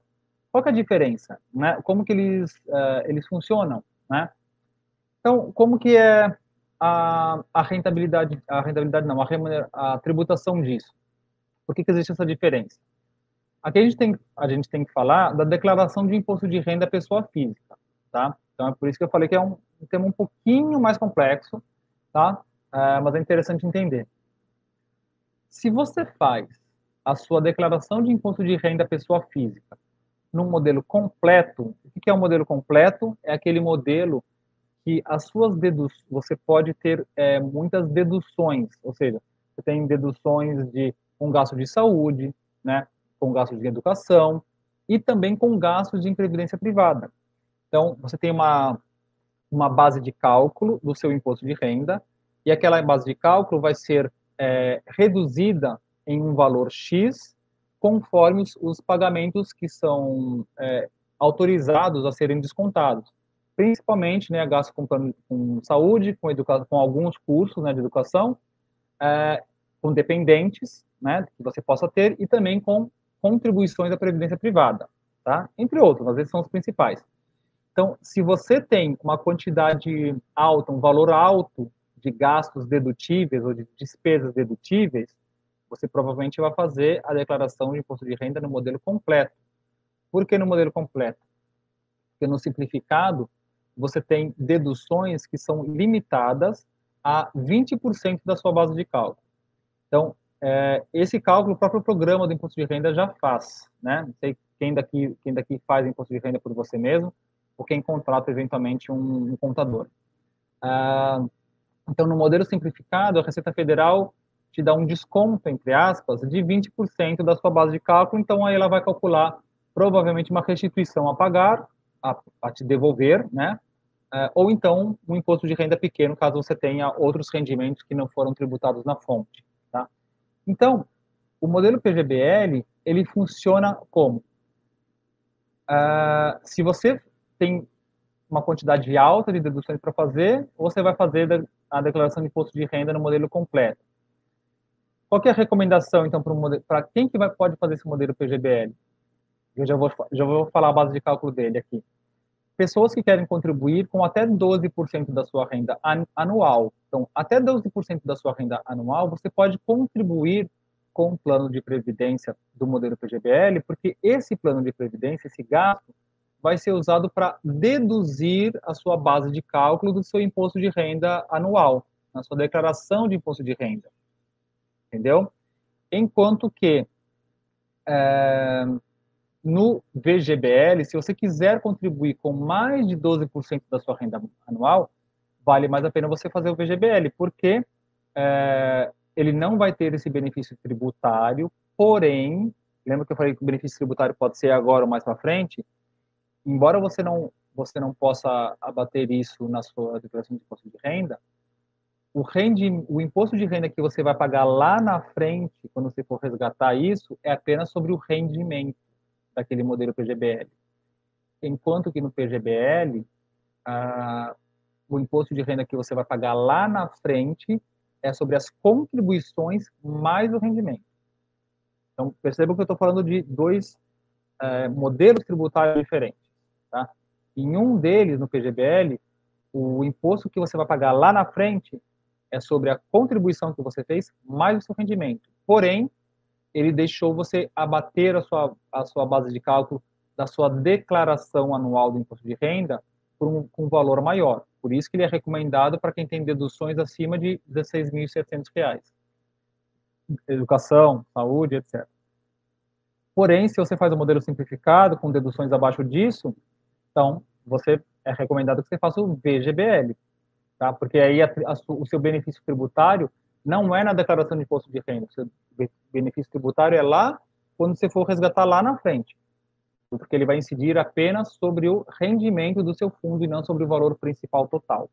Qual é a diferença? Né? Como que eles uh, eles funcionam? Né? Então, como que é a, a rentabilidade, a rentabilidade não, a, a tributação disso? Por que, que existe essa diferença? Aqui a gente, tem, a gente tem que falar da declaração de imposto de renda à pessoa física, tá? Então é por isso que eu falei que é um, tema um pouquinho mais complexo, tá? É, mas é interessante entender. Se você faz a sua declaração de imposto de renda pessoa física num modelo completo, o que é um modelo completo? É aquele modelo que as suas deduções, você pode ter é, muitas deduções, ou seja, você tem deduções de com gasto de saúde, né, com gastos de educação e também com gastos de previdência privada. Então, você tem uma, uma base de cálculo do seu imposto de renda e aquela base de cálculo vai ser é, reduzida em um valor X conforme os, os pagamentos que são é, autorizados a serem descontados. Principalmente, né, gasto com, com saúde, com, educação, com alguns cursos né, de educação, é, com dependentes né, que você possa ter e também com contribuições da previdência privada, tá? Entre outros, às vezes são os principais. Então, se você tem uma quantidade alta, um valor alto de gastos dedutíveis ou de despesas dedutíveis, você provavelmente vai fazer a declaração de imposto de renda no modelo completo. Por que no modelo completo? Porque no simplificado, você tem deduções que são limitadas a 20% da sua base de cálculo. Então, é, esse cálculo o próprio programa do imposto de renda já faz, né? Não sei quem daqui, quem daqui faz imposto de renda por você mesmo, ou quem contrata eventualmente um, um contador. Ah, então, no modelo simplificado, a Receita Federal te dá um desconto, entre aspas, de 20% da sua base de cálculo, então aí ela vai calcular provavelmente uma restituição a pagar, a, a te devolver, né? Uh, ou então um imposto de renda pequeno, caso você tenha outros rendimentos que não foram tributados na fonte, tá? Então, o modelo PGBL, ele funciona como? Uh, se você tem uma quantidade alta de deduções para fazer, você vai fazer a declaração de imposto de renda no modelo completo. Qual é a recomendação, então, para quem que vai, pode fazer esse modelo PGBL? Eu já vou, já vou falar a base de cálculo dele aqui. Pessoas que querem contribuir com até 12% da sua renda anual. Então, até 12% da sua renda anual, você pode contribuir com o plano de previdência do modelo PGBL, porque esse plano de previdência, esse gasto, vai ser usado para deduzir a sua base de cálculo do seu imposto de renda anual, na sua declaração de imposto de renda. Entendeu? Enquanto que é, no VGBL, se você quiser contribuir com mais de 12% da sua renda anual, vale mais a pena você fazer o VGBL, porque é, ele não vai ter esse benefício tributário, porém, lembra que eu falei que o benefício tributário pode ser agora ou mais para frente? embora você não você não possa abater isso na sua declaração de imposto de renda, o, rendi, o imposto de renda que você vai pagar lá na frente, quando você for resgatar isso, é apenas sobre o rendimento daquele modelo PGBL. Enquanto que no PGBL, ah, o imposto de renda que você vai pagar lá na frente é sobre as contribuições mais o rendimento. Então, perceba que eu estou falando de dois eh, modelos tributários diferentes. Tá? Em um deles, no PGBL, o imposto que você vai pagar lá na frente é sobre a contribuição que você fez mais o seu rendimento. Porém, ele deixou você abater a sua, a sua base de cálculo da sua declaração anual do imposto de renda um, com um valor maior. Por isso que ele é recomendado para quem tem deduções acima de R$ 16.700. Educação, saúde, etc. Porém, se você faz o um modelo simplificado, com deduções abaixo disso, então, você é recomendado que você faça o VGBL, tá? Porque aí a, a, o seu benefício tributário não é na declaração de imposto de renda, o seu benefício tributário é lá quando você for resgatar lá na frente, porque ele vai incidir apenas sobre o rendimento do seu fundo e não sobre o valor principal total.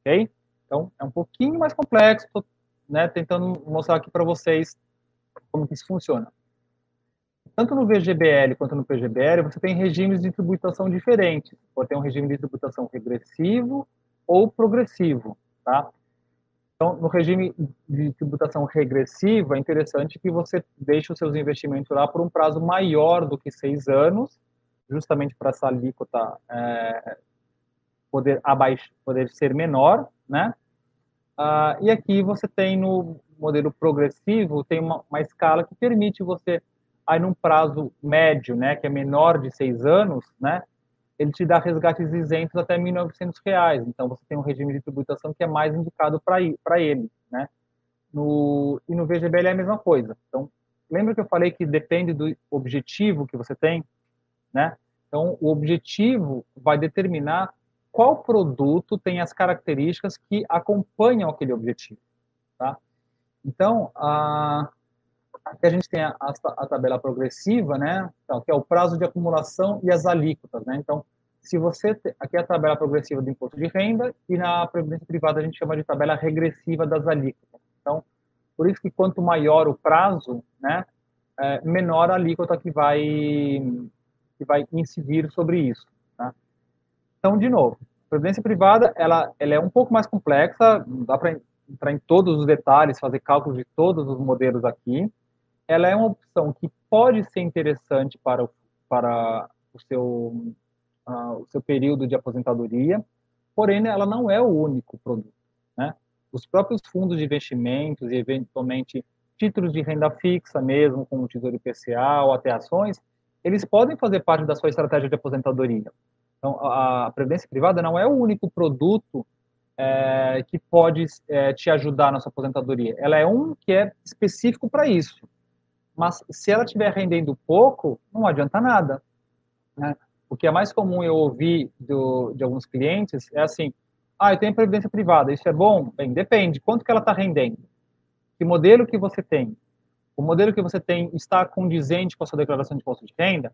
Ok? Então, é um pouquinho mais complexo, né, tentando mostrar aqui para vocês como que isso funciona tanto no VGBL quanto no PGBL, você tem regimes de tributação diferentes. Pode ter um regime de tributação regressivo ou progressivo, tá? Então, no regime de tributação regressiva, é interessante que você deixe os seus investimentos lá por um prazo maior do que seis anos, justamente para essa alíquota é, poder, abaixo, poder ser menor, né? Ah, e aqui você tem no modelo progressivo, tem uma, uma escala que permite você aí num prazo médio, né, que é menor de seis anos, né, ele te dá resgates isentos até R$ 1.900. Então, você tem um regime de tributação que é mais indicado para ele, né? No, e no VGBL é a mesma coisa. Então, lembra que eu falei que depende do objetivo que você tem, né? Então, o objetivo vai determinar qual produto tem as características que acompanham aquele objetivo, tá? Então, a, Aqui a gente tem a, a, tabela progressiva, né? Então, que é o prazo de acumulação e as alíquotas, né? Então, se você te, aqui é a tabela progressiva do imposto de renda e na previdência privada a gente chama de tabela regressiva das alíquotas. Então, por isso que quanto maior o prazo, né, é, menor a alíquota que vai que vai incidir sobre isso. Tá? Então, de novo, previdência privada ela ela é um pouco mais complexa, não dá para entrar em todos os detalhes, fazer cálculos de todos os modelos aqui, ela é uma opção que pode ser interessante para o, para o seu, uh, o seu período de aposentadoria, porém ela não é o único produto. Né? os próprios fundos de investimentos e, eventualmente, títulos de renda fixa mesmo, como o Tesouro IPCA ou até ações, eles podem fazer parte da sua estratégia de aposentadoria. Então, a previdência privada não é o único produto é, que pode é, te ajudar na sua aposentadoria. Ela é um que é específico para isso. Mas se ela estiver rendendo pouco, não adianta nada. Né? O que é mais comum eu ouvir do, de alguns clientes é assim: ah, eu tenho previdência privada, isso é bom? Bem, depende. Quanto que ela está rendendo? Que modelo que você tem? O modelo que você tem está condizente com a sua declaração de imposto de renda?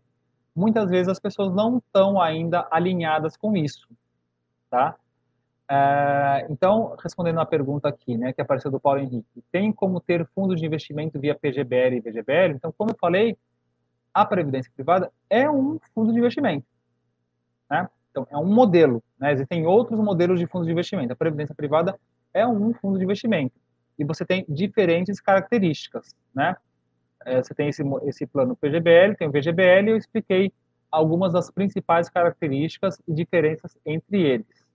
Muitas vezes as pessoas não estão ainda alinhadas com isso, tá? É, então, respondendo a pergunta aqui, né, que apareceu do Paulo Henrique, tem como ter fundos de investimento via PGBL e VGBL? Então, como eu falei, a previdência privada é um fundo de investimento, né? Então, é um modelo, né? Existem outros modelos de fundos de investimento. A previdência privada é um fundo de investimento e você tem diferentes características, né? É, você tem esse, esse plano PGBL, tem o VGBL, eu expliquei algumas das principais características e diferenças entre eles,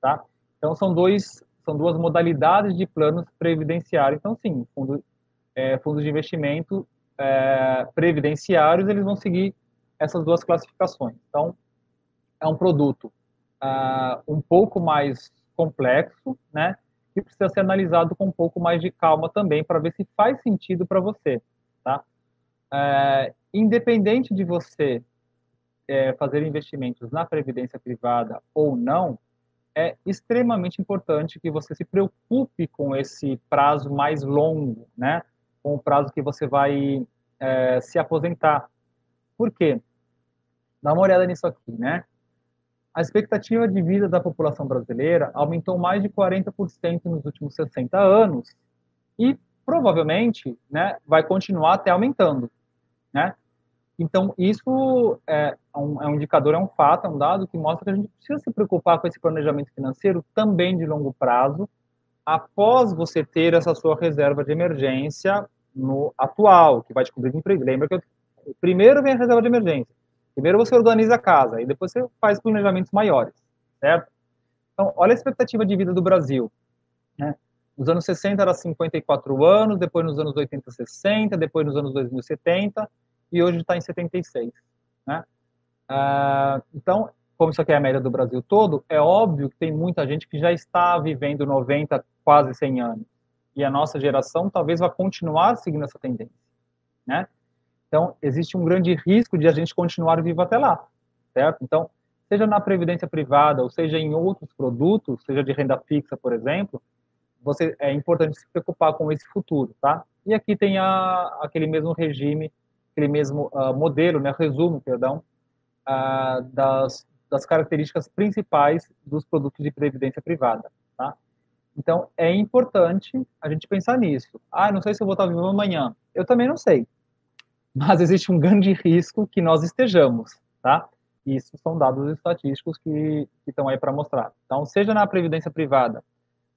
tá? Então, são, dois, são duas modalidades de planos previdenciários. Então, sim, fundo, é, fundos de investimento é, previdenciários, eles vão seguir essas duas classificações. Então, é um produto uh, um pouco mais complexo, né? Que precisa ser analisado com um pouco mais de calma também para ver se faz sentido para você, tá? Uh, independente de você é, fazer investimentos na previdência privada ou não, é extremamente importante que você se preocupe com esse prazo mais longo, né? Com o prazo que você vai é, se aposentar. Por quê? Dá uma olhada nisso aqui, né? A expectativa de vida da população brasileira aumentou mais de 40% nos últimos 60 anos e provavelmente, né, vai continuar até aumentando, né? Então, isso é um, é um, indicador, é um fato, é um dado que mostra que a gente precisa se preocupar com esse planejamento financeiro também de longo prazo, após você ter essa sua reserva de emergência no atual, que vai te cobrir de emprego. Lembra que eu, primeiro vem a reserva de emergência, primeiro você organiza a casa, e depois você faz planejamentos maiores, certo? Então, olha a expectativa de vida do Brasil. Né? Nos anos 60 era 54 anos, depois nos anos 80, 60, depois nos anos 2000, 70, e hoje está em 76. Né? Ah, então, como isso aqui é a média do Brasil todo, é óbvio que tem muita gente que já está vivendo 90, quase 100 anos. E a nossa geração talvez vá continuar seguindo essa tendência. Né? Então, existe um grande risco de a gente continuar vivo até lá, certo? Então, seja na previdência privada ou seja em outros produtos, seja de renda fixa, por exemplo, você é importante se preocupar com esse futuro, tá? E aqui tem a, aquele mesmo regime aquele mesmo uh, modelo, né, resumo, perdão, uh, das, das características principais dos produtos de previdência privada, tá? Então, é importante a gente pensar nisso. Ah, não sei se eu vou estar vivo amanhã. Eu também não sei. Mas existe um grande risco que nós estejamos, tá? Isso são dados estatísticos que, que estão aí para mostrar. Então, seja na previdência privada,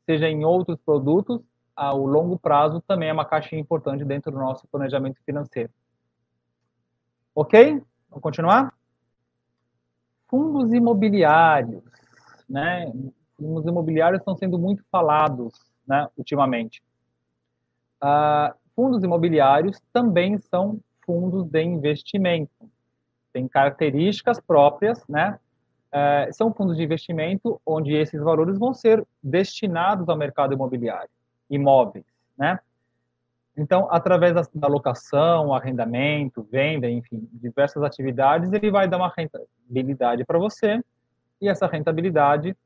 seja em outros produtos, ao longo prazo também é uma caixinha importante dentro do nosso planejamento financeiro. Ok? Vamos continuar? Fundos imobiliários, né? Fundos imobiliários estão sendo muito falados, né, ultimamente. Uh, fundos imobiliários também são fundos de investimento. Tem características próprias, né? Uh, são fundos de investimento onde esses valores vão ser destinados ao mercado imobiliário, imóveis, né? Então, através da locação, arrendamento, venda, enfim, diversas atividades, ele vai dar uma rentabilidade para você e essa rentabilidade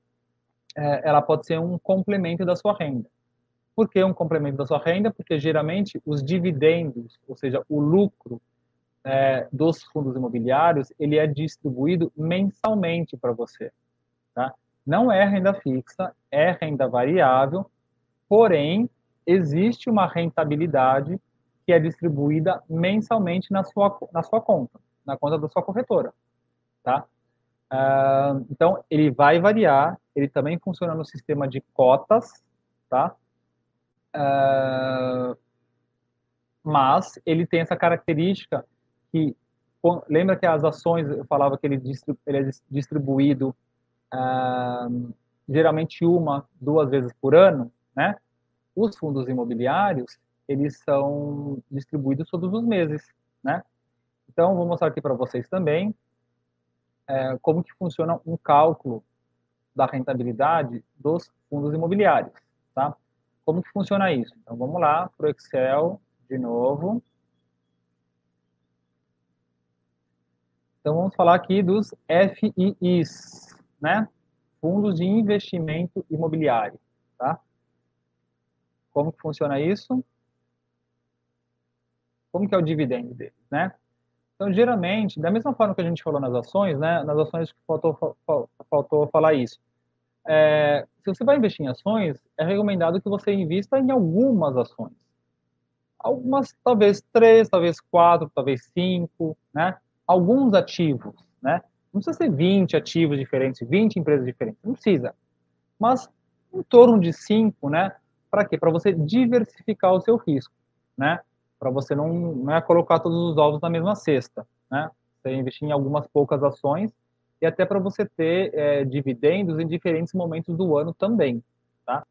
é, ela pode ser um complemento da sua renda. Por que um complemento da sua renda? Porque geralmente os dividendos, ou seja, o lucro é, dos fundos imobiliários, ele é distribuído mensalmente para você. Tá? Não é renda fixa, é renda variável, porém existe uma rentabilidade que é distribuída mensalmente na sua, na sua conta, na conta da sua corretora, tá? Uh, então, ele vai variar, ele também funciona no sistema de cotas, tá? Uh, mas ele tem essa característica que, lembra que as ações, eu falava que ele, ele é distribuído uh, geralmente uma, duas vezes por ano, né? Os fundos imobiliários, eles são distribuídos todos os meses, né? Então, vou mostrar aqui para vocês também é, como que funciona um cálculo da rentabilidade dos fundos imobiliários, tá? Como que funciona isso? Então, vamos lá para o Excel de novo. Então, vamos falar aqui dos FIIs, né? Fundos de Investimento Imobiliário, tá? Como que funciona isso? Como que é o dividendo deles, né? Então, geralmente, da mesma forma que a gente falou nas ações, né? Nas ações faltou, faltou falar isso. É, se você vai investir em ações, é recomendado que você invista em algumas ações. Algumas, talvez três, talvez quatro, talvez cinco, né? Alguns ativos, né? Não precisa ser 20 ativos diferentes, 20 empresas diferentes, não precisa. Mas em torno de cinco, né? Para quê? Para você diversificar o seu risco, né? para você não, não é colocar todos os ovos na mesma cesta, né? Você investir em algumas poucas ações e até para você ter é, dividendos em diferentes momentos do ano também, tá?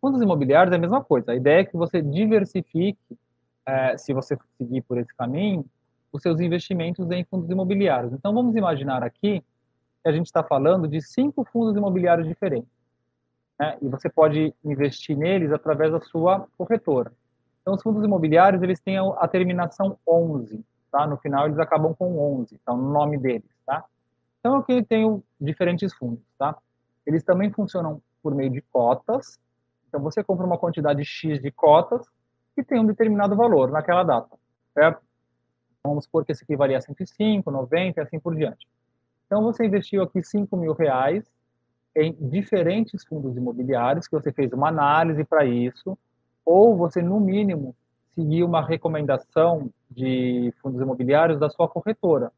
Fundos imobiliários é a mesma coisa. A ideia é que você diversifique, é, se você seguir por esse caminho, os seus investimentos em fundos imobiliários. Então, vamos imaginar aqui que a gente está falando de cinco fundos imobiliários diferentes. Né? E você pode investir neles através da sua corretora. Então, os fundos imobiliários, eles têm a terminação 11, tá? No final, eles acabam com 11, tá? No nome deles, tá? Então, aqui eu tenho diferentes fundos, tá? Eles também funcionam por meio de cotas. Então, você compra uma quantidade X de cotas que tem um determinado valor naquela data, certo? Vamos supor que esse aqui varia 105, 90 e assim por diante. Então, você investiu aqui 5 mil reais em diferentes fundos imobiliários, que você fez uma análise para isso, ou você, no mínimo, seguir uma recomendação de fundos imobiliários da sua corretora,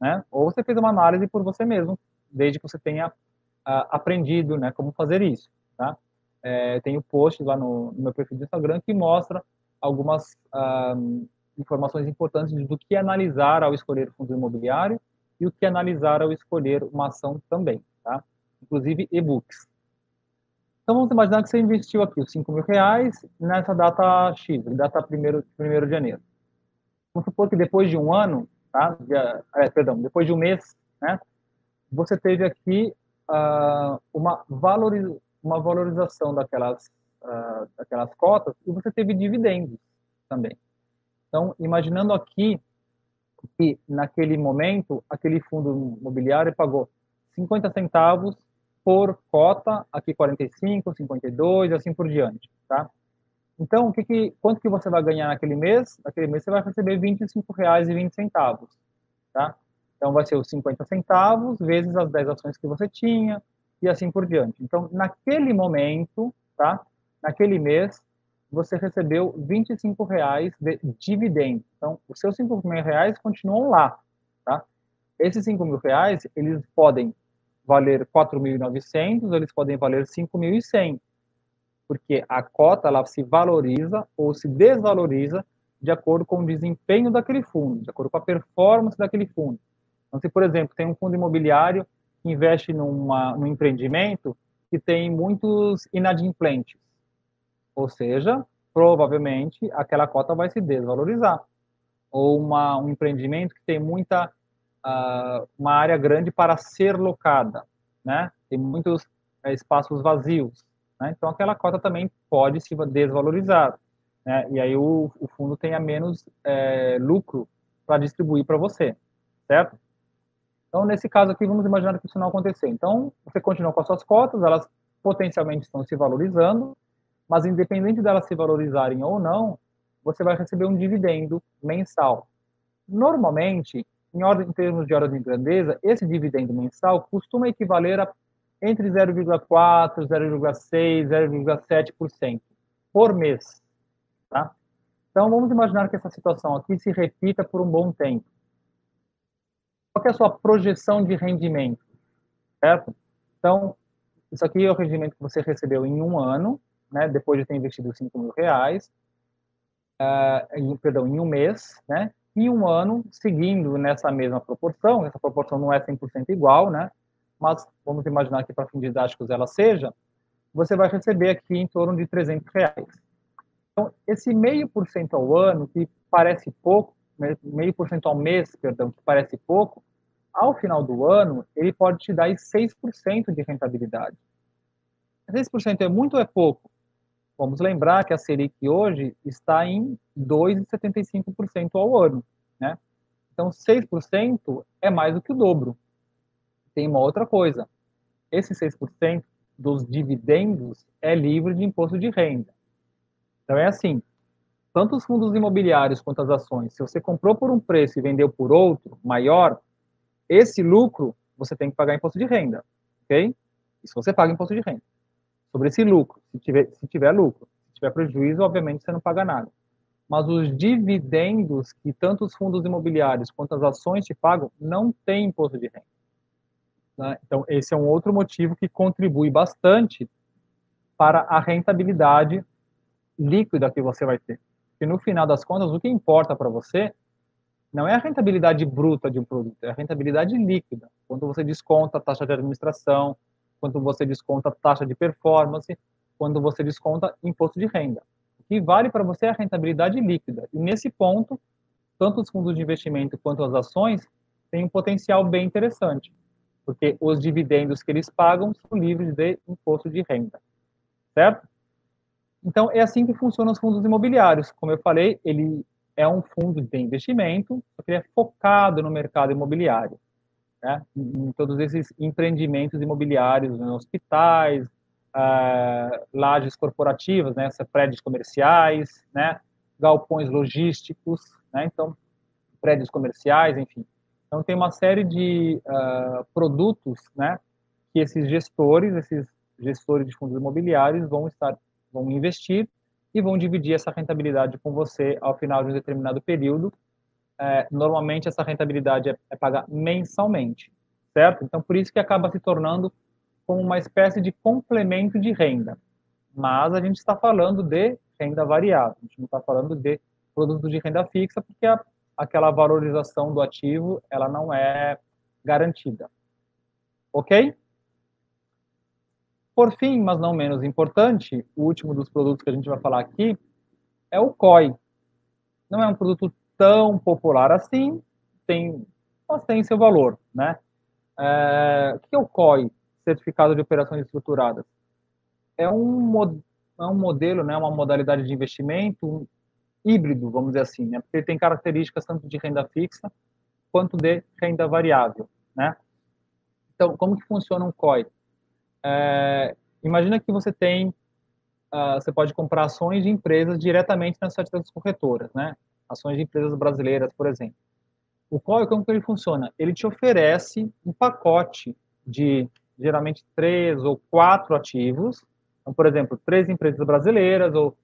né? Ou você fez uma análise por você mesmo, desde que você tenha uh, aprendido, né, como fazer isso, tá? É, tem o post lá no, no, meu perfil do Instagram que mostra algumas uh, informações importantes do que analisar ao escolher fundo imobiliário e o que analisar ao escolher uma ação também, tá? Inclusive e-books. Então, vamos imaginar que você investiu aqui os 5 mil reais nessa data X, data 1 de janeiro. Vamos supor que depois de um ano, tá? De, é, perdão, depois de um mês, né? Você teve aqui uh, uma, valoriza, uma valorização daquelas, uh, daquelas cotas e você teve dividendos também. Então, imaginando aqui que naquele momento, aquele fundo imobiliário pagou 50 centavos por cota, aqui 45, 52 e assim por diante, tá? Então, o que que, quanto que você vai ganhar naquele mês? Naquele mês você vai receber R$ 25,20, tá? Então, vai ser os 50 centavos vezes as 10 ações que você tinha e assim por diante. Então, naquele momento, tá? Naquele mês, você recebeu 25 reais de dividendo. Então, os seus 5 mil reais continuam lá, tá? Esses 5 mil reais, eles podem valer 4.900, eles podem valer 5.100, porque a cota ela se valoriza ou se desvaloriza de acordo com o desempenho daquele fundo, de acordo com a performance daquele fundo. Então, se, por exemplo, tem um fundo imobiliário que investe numa, num empreendimento que tem muitos inadimplentes, ou seja, provavelmente aquela cota vai se desvalorizar. Ou uma, um empreendimento que tem muita uh, uma área grande para ser locada, né? Tem muitos uh, espaços vazios, né? Então aquela cota também pode se desvalorizar, né? E aí o, o fundo tenha menos é, lucro para distribuir para você, certo? Então nesse caso aqui vamos imaginar que isso não acontecer. Então você continua com as suas cotas, elas potencialmente estão se valorizando, mas independente delas se valorizarem ou não, você vai receber um dividendo mensal. Normalmente, em, ordem, em termos de ordem de grandeza, esse dividendo mensal costuma equivaler a entre 0,4%, 0,6%, 0,7% por mês. Tá? Então, vamos imaginar que essa situação aqui se repita por um bom tempo. Qual é a sua projeção de rendimento? Certo? Então, isso aqui é o rendimento que você recebeu em um ano, né, depois de ter investido 5 mil reais, uh, em, perdão, em um mês, né, em um ano, seguindo nessa mesma proporção, essa proporção não é 100% igual, né? Mas vamos imaginar que para fins didáticos ela seja, você vai receber aqui em torno de 300 reais. Então, esse meio por cento ao ano, que parece pouco, meio por cento ao mês, perdão, que parece pouco, ao final do ano, ele pode te dar 6% de rentabilidade. 6% é muito ou é pouco? Vamos lembrar que a Selic hoje está em 2,75% ao ano, né? Então, 6% é mais do que o dobro. Tem uma outra coisa. Esse 6% dos dividendos é livre de imposto de renda. Então, é assim, tanto os fundos imobiliários quanto as ações, se você comprou por um preço e vendeu por outro maior, esse lucro você tem que pagar imposto de renda, ok? Isso você paga imposto de renda. Sobre esse lucro, se tiver, se tiver lucro. Se tiver prejuízo, obviamente você não paga nada. Mas os dividendos que tanto os fundos imobiliários quanto as ações te pagam, não tem imposto de renda. Né? Então, esse é um outro motivo que contribui bastante para a rentabilidade líquida que você vai ter. Porque no final das contas, o que importa para você não é a rentabilidade bruta de um produto, é a rentabilidade líquida. Quando você desconta a taxa de administração, quando você desconta taxa de performance, quando você desconta imposto de renda. O que vale para você é a rentabilidade líquida. E nesse ponto, tanto os fundos de investimento quanto as ações têm um potencial bem interessante, porque os dividendos que eles pagam são livres de imposto de renda. Certo? Então, é assim que funcionam os fundos imobiliários. Como eu falei, ele é um fundo de investimento, só que ele é focado no mercado imobiliário, né? em todos esses empreendimentos imobiliários, né? hospitais, uh, lajes corporativas, né? prédios comerciais, né? galpões logísticos, né? então, prédios comerciais, enfim. Então, tem uma série de uh, produtos né? que esses gestores, esses gestores de fundos imobiliários vão estar, vão investir e vão dividir essa rentabilidade com você ao final de um determinado período. É, normalmente, essa rentabilidade é, é paga mensalmente, certo? Então, por isso que acaba se tornando como uma espécie de complemento de renda. Mas a gente está falando de renda variável, a gente não está falando de produto de renda fixa, porque a, aquela valorização do ativo ela não é garantida. Ok? Por fim, mas não menos importante, o último dos produtos que a gente vai falar aqui é o COI. Não é um produto tão popular assim, tem, mas tem seu valor, né? É, o que é o COI, Certificado de Operações Estruturadas? É um, é um modelo, né, uma modalidade de investimento híbrido, vamos dizer assim, né? porque ele tem características tanto de renda fixa quanto de renda variável, né? Então, como que funciona um COI? É, imagina que você tem, uh, você pode comprar ações de empresas diretamente nas certas corretoras, né? Ações de empresas brasileiras, por exemplo. O qual como que ele funciona? Ele te oferece um pacote de geralmente três ou quatro ativos. Então, por exemplo, três empresas brasileiras ou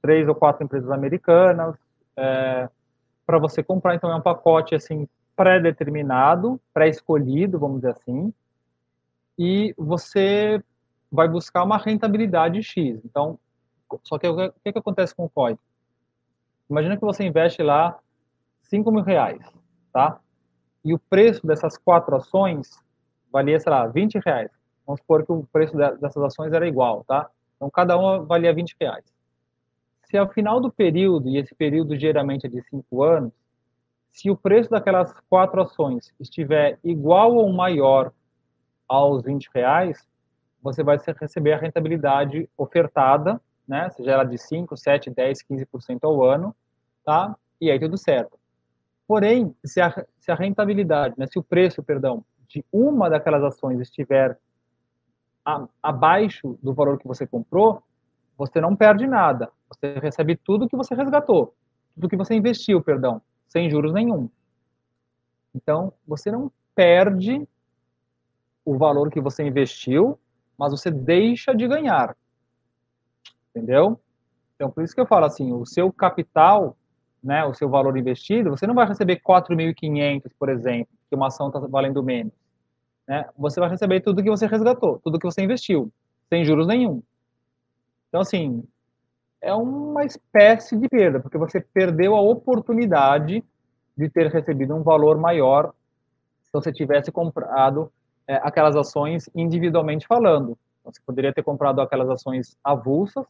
três ou quatro empresas americanas. É, para você comprar, então é um pacote assim pré-determinado, pré-escolhido, vamos dizer assim, e você vai buscar uma rentabilidade X. Então, só que o que, que acontece com o COI? Imagina que você investe lá 5 mil reais, tá? E o preço dessas quatro ações valia, sei lá, 20 reais. Vamos supor que o preço dessas ações era igual, tá? Então, cada uma valia 20 reais. Se ao final do período, e esse período geralmente é de 5 anos, se o preço daquelas quatro ações estiver igual ou maior aos 20 reais, você vai receber a rentabilidade ofertada, né? Seja ela de 5, 7, 10, 15% ao ano, tá? E aí tudo certo. Porém, se a, se a rentabilidade, né, se o preço, perdão, de uma daquelas ações estiver a, abaixo do valor que você comprou, você não perde nada. Você recebe tudo que você resgatou, tudo que você investiu, perdão, sem juros nenhum. Então, você não perde o valor que você investiu, mas você deixa de ganhar. Entendeu? Então, por isso que eu falo assim, o seu capital, né, o seu valor investido, você não vai receber 4.500, por exemplo, que uma ação está valendo menos. Né? Você vai receber tudo que você resgatou, tudo que você investiu, sem juros nenhum. Então, assim, é uma espécie de perda, porque você perdeu a oportunidade de ter recebido um valor maior se você tivesse comprado é, aquelas ações individualmente falando. Você poderia ter comprado aquelas ações avulsas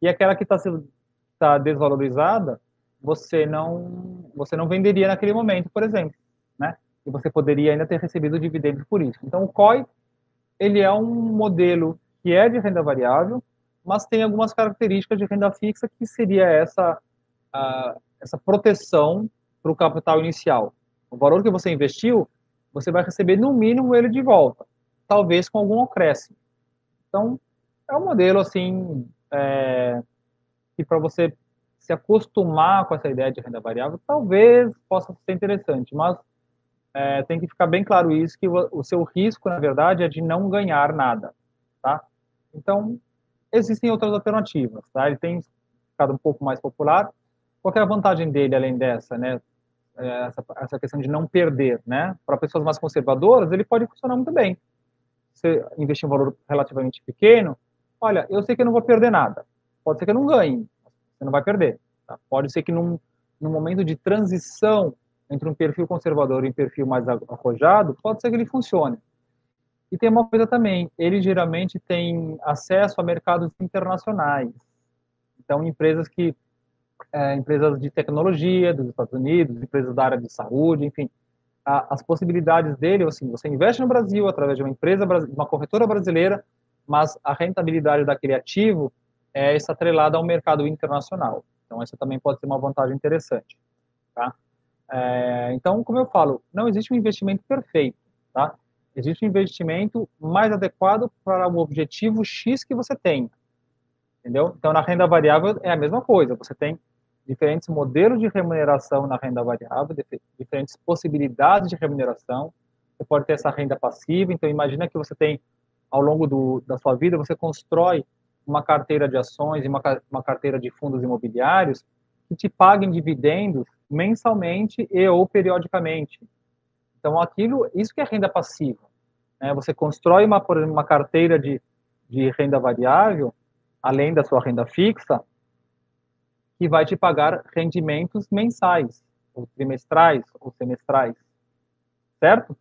e aquela que está tá desvalorizada, você não, você não venderia naquele momento, por exemplo, né? E você poderia ainda ter recebido dividendos por isso. Então, o COI, ele é um modelo que é de renda variável, mas tem algumas características de renda fixa que seria essa, uh, essa proteção para o capital inicial. O valor que você investiu, você vai receber no mínimo ele de volta, talvez com algum acréscimo. Então, é um modelo assim é, que para você se acostumar com essa ideia de renda variável, talvez possa ser interessante, mas é, tem que ficar bem claro isso que o, o seu risco, na verdade, é de não ganhar nada, tá? Então, existem outras alternativas, tá? Ele tem ficado um pouco mais popular. Qual é a vantagem dele, além dessa, né? É, essa, essa questão de não perder, né? Para pessoas mais conservadoras, ele pode funcionar muito bem. Você investir um valor relativamente pequeno, olha, eu sei que eu não vou perder nada. Pode ser que eu não ganhe, você não vai perder. Tá? Pode ser que num, num momento de transição entre um perfil conservador e um perfil mais arrojado, pode ser que ele funcione. E tem uma coisa também, ele geralmente tem acesso a mercados internacionais. Então, empresas que é, empresas de tecnologia dos Estados Unidos, empresas da área de saúde, enfim, a, as possibilidades dele, assim, você investe no Brasil através de uma empresa, uma corretora brasileira, mas a rentabilidade daquele ativo é essa atrelada ao mercado internacional. Então, essa também pode ser uma vantagem interessante, tá? É, então, como eu falo, não existe um investimento perfeito, tá? Existe um investimento mais adequado para o objetivo X que você tem. Entendeu? Então, na renda variável é a mesma coisa. Você tem diferentes modelos de remuneração na renda variável, diferentes possibilidades de remuneração. Você pode ter essa renda passiva. Então, imagina que você tem, ao longo do, da sua vida, você constrói uma carteira de ações e uma, uma carteira de fundos imobiliários que te paguem dividendos mensalmente e ou periodicamente. Então, aquilo, isso que é renda passiva. Né? Você constrói uma, uma carteira de, de renda variável, além da sua renda fixa, que vai te pagar rendimentos mensais, ou trimestrais, ou semestrais. Certo?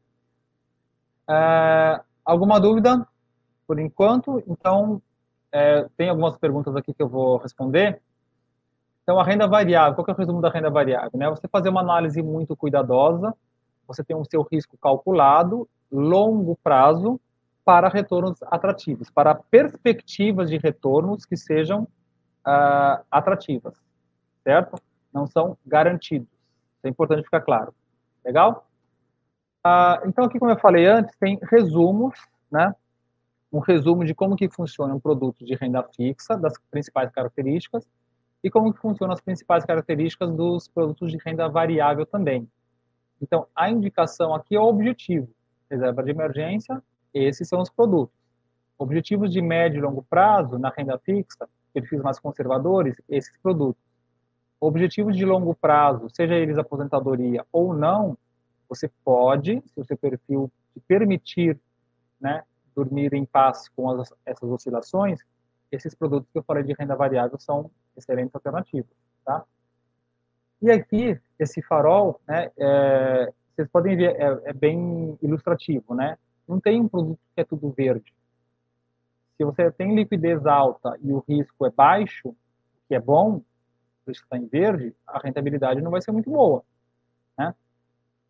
É, alguma dúvida? Por enquanto, então, é, tem algumas perguntas aqui que eu vou responder. Então, a renda variável, qual é o resumo da renda variável? Né? Você fazer uma análise muito cuidadosa, você tem o seu risco calculado, longo prazo, para retornos atrativos, para perspectivas de retornos que sejam uh, atrativas, certo? Não são garantidos. Isso é importante ficar claro. Legal? Uh, então, aqui, como eu falei antes, tem resumos, né? Um resumo de como que funciona um produto de renda fixa, das principais características, e como que funcionam as principais características dos produtos de renda variável também. Então, a indicação aqui é o objetivo. Reserva de emergência, esses são os produtos. Objetivos de médio e longo prazo, na renda fixa, perfis mais conservadores, esses produtos. Objetivos de longo prazo, seja eles aposentadoria ou não, você pode, se o seu perfil permitir, né, dormir em paz com as, essas oscilações, esses produtos que eu falei de renda variável são excelentes alternativas, tá? E aqui, esse farol, né, é, vocês podem ver, é, é, bem ilustrativo, né? Não tem um produto que é tudo verde. Se você tem liquidez alta e o risco é baixo, que é bom, por isso está em verde, a rentabilidade não vai ser muito boa?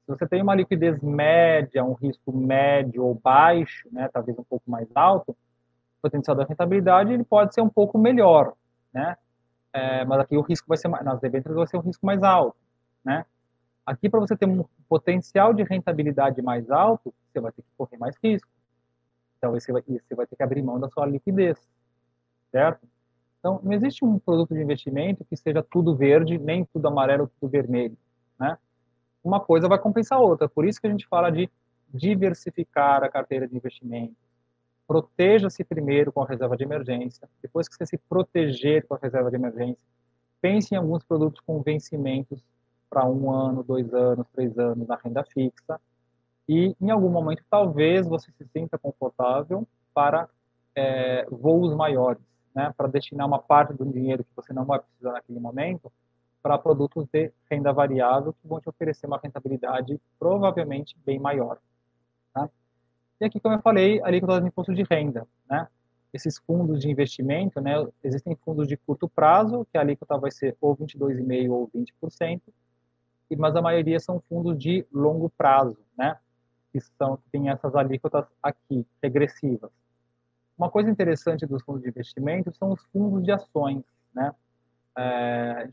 Se você tem uma liquidez média, um risco médio ou baixo, né, talvez um pouco mais alto, o potencial da rentabilidade ele pode ser um pouco melhor, né? É, mas aqui o risco vai ser mais, nas debêntures vai ser um risco mais alto, né? Aqui para você ter um potencial de rentabilidade mais alto, você vai ter que correr mais risco. Então você vai, você vai ter que abrir mão da sua liquidez, certo? Então não existe um produto de investimento que seja tudo verde, nem tudo amarelo, tudo vermelho, né? Uma coisa vai compensar a outra. Por isso que a gente fala de diversificar a carteira de investimento proteja-se primeiro com a reserva de emergência. Depois que você se proteger com a reserva de emergência, pense em alguns produtos com vencimentos para um ano, dois anos, três anos na renda fixa. E em algum momento, talvez você se sinta confortável para é, voos maiores, né? para destinar uma parte do dinheiro que você não vai precisar naquele momento para produtos de renda variável que vão te oferecer uma rentabilidade provavelmente bem maior. Tá? E aqui, como eu falei, a alíquota do imposto de renda. Né? esses fundos de investimento, né, existem fundos de curto prazo, que a alíquota vai ser ou 22,5% ou 20%, mas a maioria são fundos de longo prazo, né, que são tem essas alíquotas aqui, regressivas. Uma coisa interessante dos fundos de investimento são os fundos de ações, né, é,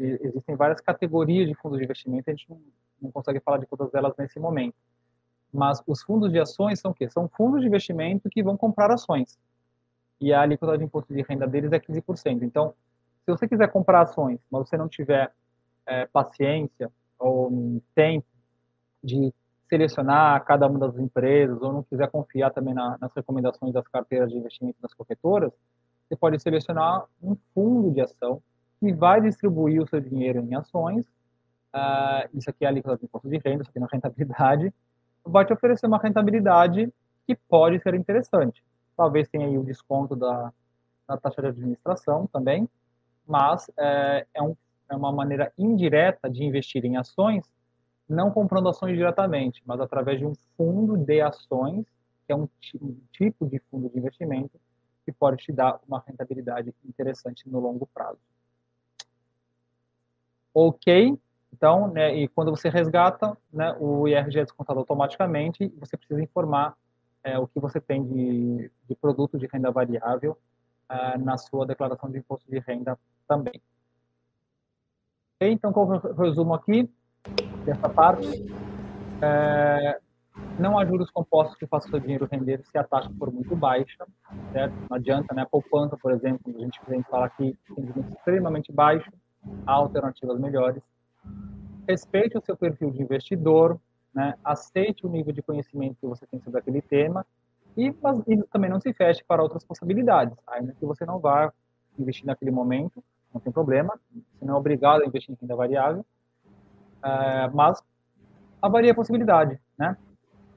existem várias categorias de fundos de investimento, a gente não, não consegue falar de todas elas nesse momento. Mas os fundos de ações são o quê? São fundos de investimento que vão comprar ações e a alíquota de imposto de renda deles é 15%. Então, se você quiser comprar ações, mas você não tiver é, paciência ou tempo de selecionar cada uma das empresas ou não quiser confiar também na, nas recomendações das carteiras de investimento das corretoras, você pode selecionar um fundo de ação que vai distribuir o seu dinheiro em ações. Uh, isso aqui é a alíquota de imposto de renda, isso aqui é uma rentabilidade. Vai te oferecer uma rentabilidade que pode ser interessante. Talvez tenha aí o desconto da, da taxa de administração também, mas é, é, um, é uma maneira indireta de investir em ações, não comprando ações diretamente, mas através de um fundo de ações, que é um, um tipo de fundo de investimento que pode te dar uma rentabilidade interessante no longo prazo. Ok, então, né, e quando você resgata, né, o IRG é descontado automaticamente e você precisa informar é, o que você tem de, de produto de renda variável é, na sua declaração de imposto de renda também. Okay, então, como eu resumo aqui dessa parte, é, não há juros compostos que façam o seu dinheiro render se a taxa for muito baixa, certo? Não adianta, né? A poupança, por exemplo, a gente falar que tem juros extremamente baixo, alternativas melhores. Respeite o seu perfil de investidor, né? aceite o nível de conhecimento que você tem sobre aquele tema e, mas, e também não se feche para outras possibilidades, ainda que você não vá investir naquele momento, não tem problema, você não é obrigado a investir em renda variável, é, mas avalie a possibilidade, né?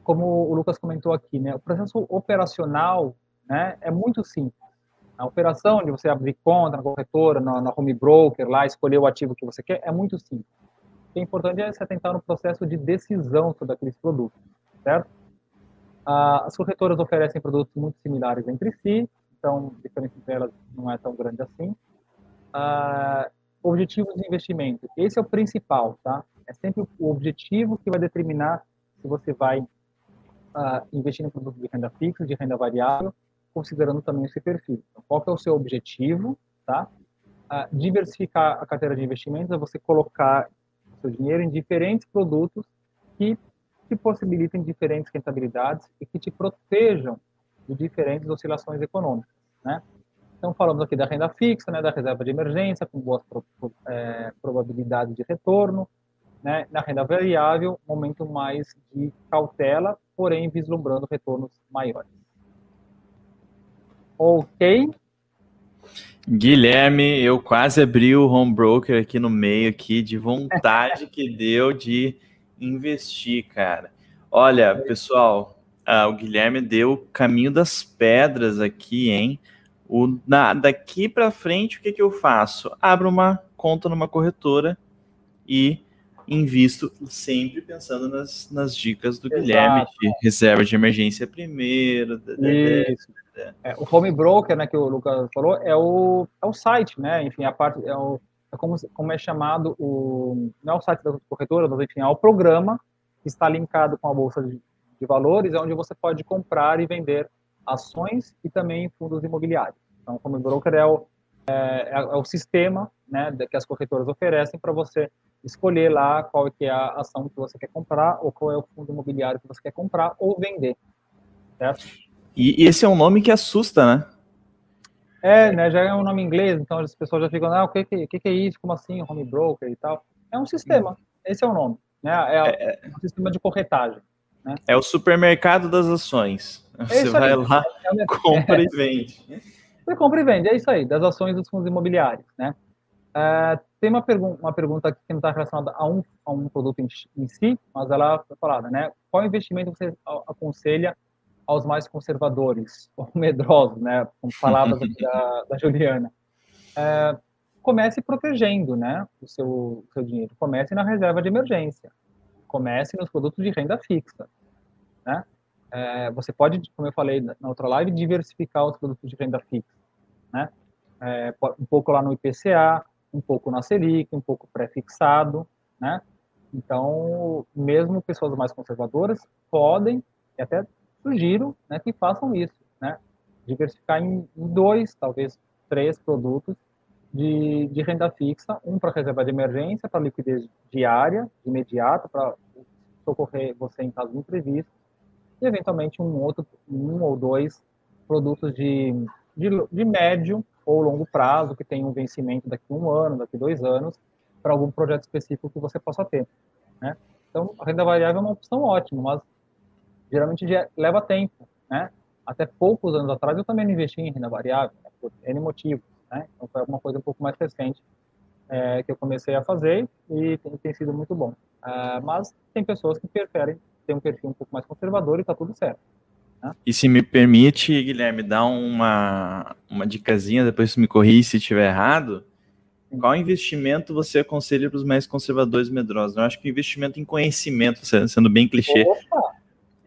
Como o Lucas comentou aqui, né? O processo operacional, né, é muito simples. A operação de você abrir conta na corretora, na, na home broker, lá escolher o ativo que você quer, é muito simples que é importante é se atentar no processo de decisão sobre aqueles produtos, certo? Ah, as corretoras oferecem produtos muito similares entre si, então a diferença entre elas não é tão grande assim. Ah, objetivos de investimento, esse é o principal, tá? É sempre o objetivo que vai determinar se você vai ah, investir em produtos de renda fixa, de renda variável, considerando também seu perfil. Então, qual é o seu objetivo, tá? diversificar a carteira de investimentos é você colocar seu dinheiro em diferentes produtos que te possibilitem diferentes rentabilidades e que te protejam de diferentes oscilações econômicas, né? Então, falamos aqui da renda fixa, né, da reserva de emergência, com boas pro, é, probabilidades de retorno. Né? Na renda variável, momento mais de cautela, porém vislumbrando retornos maiores. Ok? Guilherme, eu quase abri o home broker aqui no meio aqui de vontade que deu de investir, cara. Olha, pessoal, uh, o Guilherme deu o caminho das pedras aqui, hein? O, na, daqui para frente, o que, que eu faço? Abro uma conta numa corretora e invisto sempre pensando nas, nas dicas do Exato. Guilherme de reserva de emergência primeiro. Isso. É, o home broker, né, que o Lucas falou, é o, é o site, né? Enfim, a parte é, o, é como, como é chamado o não é o site da corretora, mas enfim, é o programa que está linkado com a bolsa de, de valores, é onde você pode comprar e vender ações e também fundos imobiliários. Então, o home broker é o, é, é, é o sistema, né, que as corretoras oferecem para você escolher lá qual é, é a ação que você quer comprar ou qual é o fundo imobiliário que você quer comprar ou vender, certo? E, e esse é um nome que assusta, né? É, né, já é um nome inglês, então as pessoas já ficam, ah, o que, que, que é isso, como assim, home broker e tal. É um sistema, esse é o nome, né, é, é um sistema de corretagem. Né? É o supermercado das ações. É você vai aí, lá, é compra e vende. Você compra e vende, é isso aí, das ações dos fundos imobiliários, né? Uh, tem uma, pergun uma pergunta aqui que não está relacionada a um, a um produto em, em si, mas ela foi falada, né? Qual investimento você aconselha aos mais conservadores ou medrosos, né, com palavras da, da, Juliana. É, comece protegendo, né, o seu, seu dinheiro. Comece na reserva de emergência. Comece nos produtos de renda fixa, né? é, você pode, como eu falei na outra live, diversificar os produtos de renda fixa, né? É, um pouco lá no IPCA, um pouco na Selic, um pouco pré-fixado, né? Então, mesmo pessoas mais conservadoras podem, e até sugiro, né, que façam isso, né? Diversificar em, dois, talvez três produtos de, de renda fixa, um para reserva de emergência, para liquidez diária, imediata, para socorrer você em caso de imprevisto, e eventualmente um outro, um ou dois produtos de, de, de médio ou longo prazo, que tem um vencimento daqui um ano, daqui dois anos, para algum projeto específico que você possa ter. Né? Então, a renda variável é uma opção ótima, mas geralmente leva tempo. Né? Até poucos anos atrás eu também não investi em renda variável, né? por N motivos. Né? Então, foi alguma coisa um pouco mais recente é, que eu comecei a fazer e tem, tem sido muito bom. É, mas tem pessoas que preferem ter um perfil um pouco mais conservador e está tudo certo. Né? E se me permite, Guilherme, dar uma, uma dicasinha, depois me corrija se estiver errado. Qual investimento você aconselha para os mais conservadores medrosos? Eu acho que investimento em conhecimento, sendo bem clichê, Opa.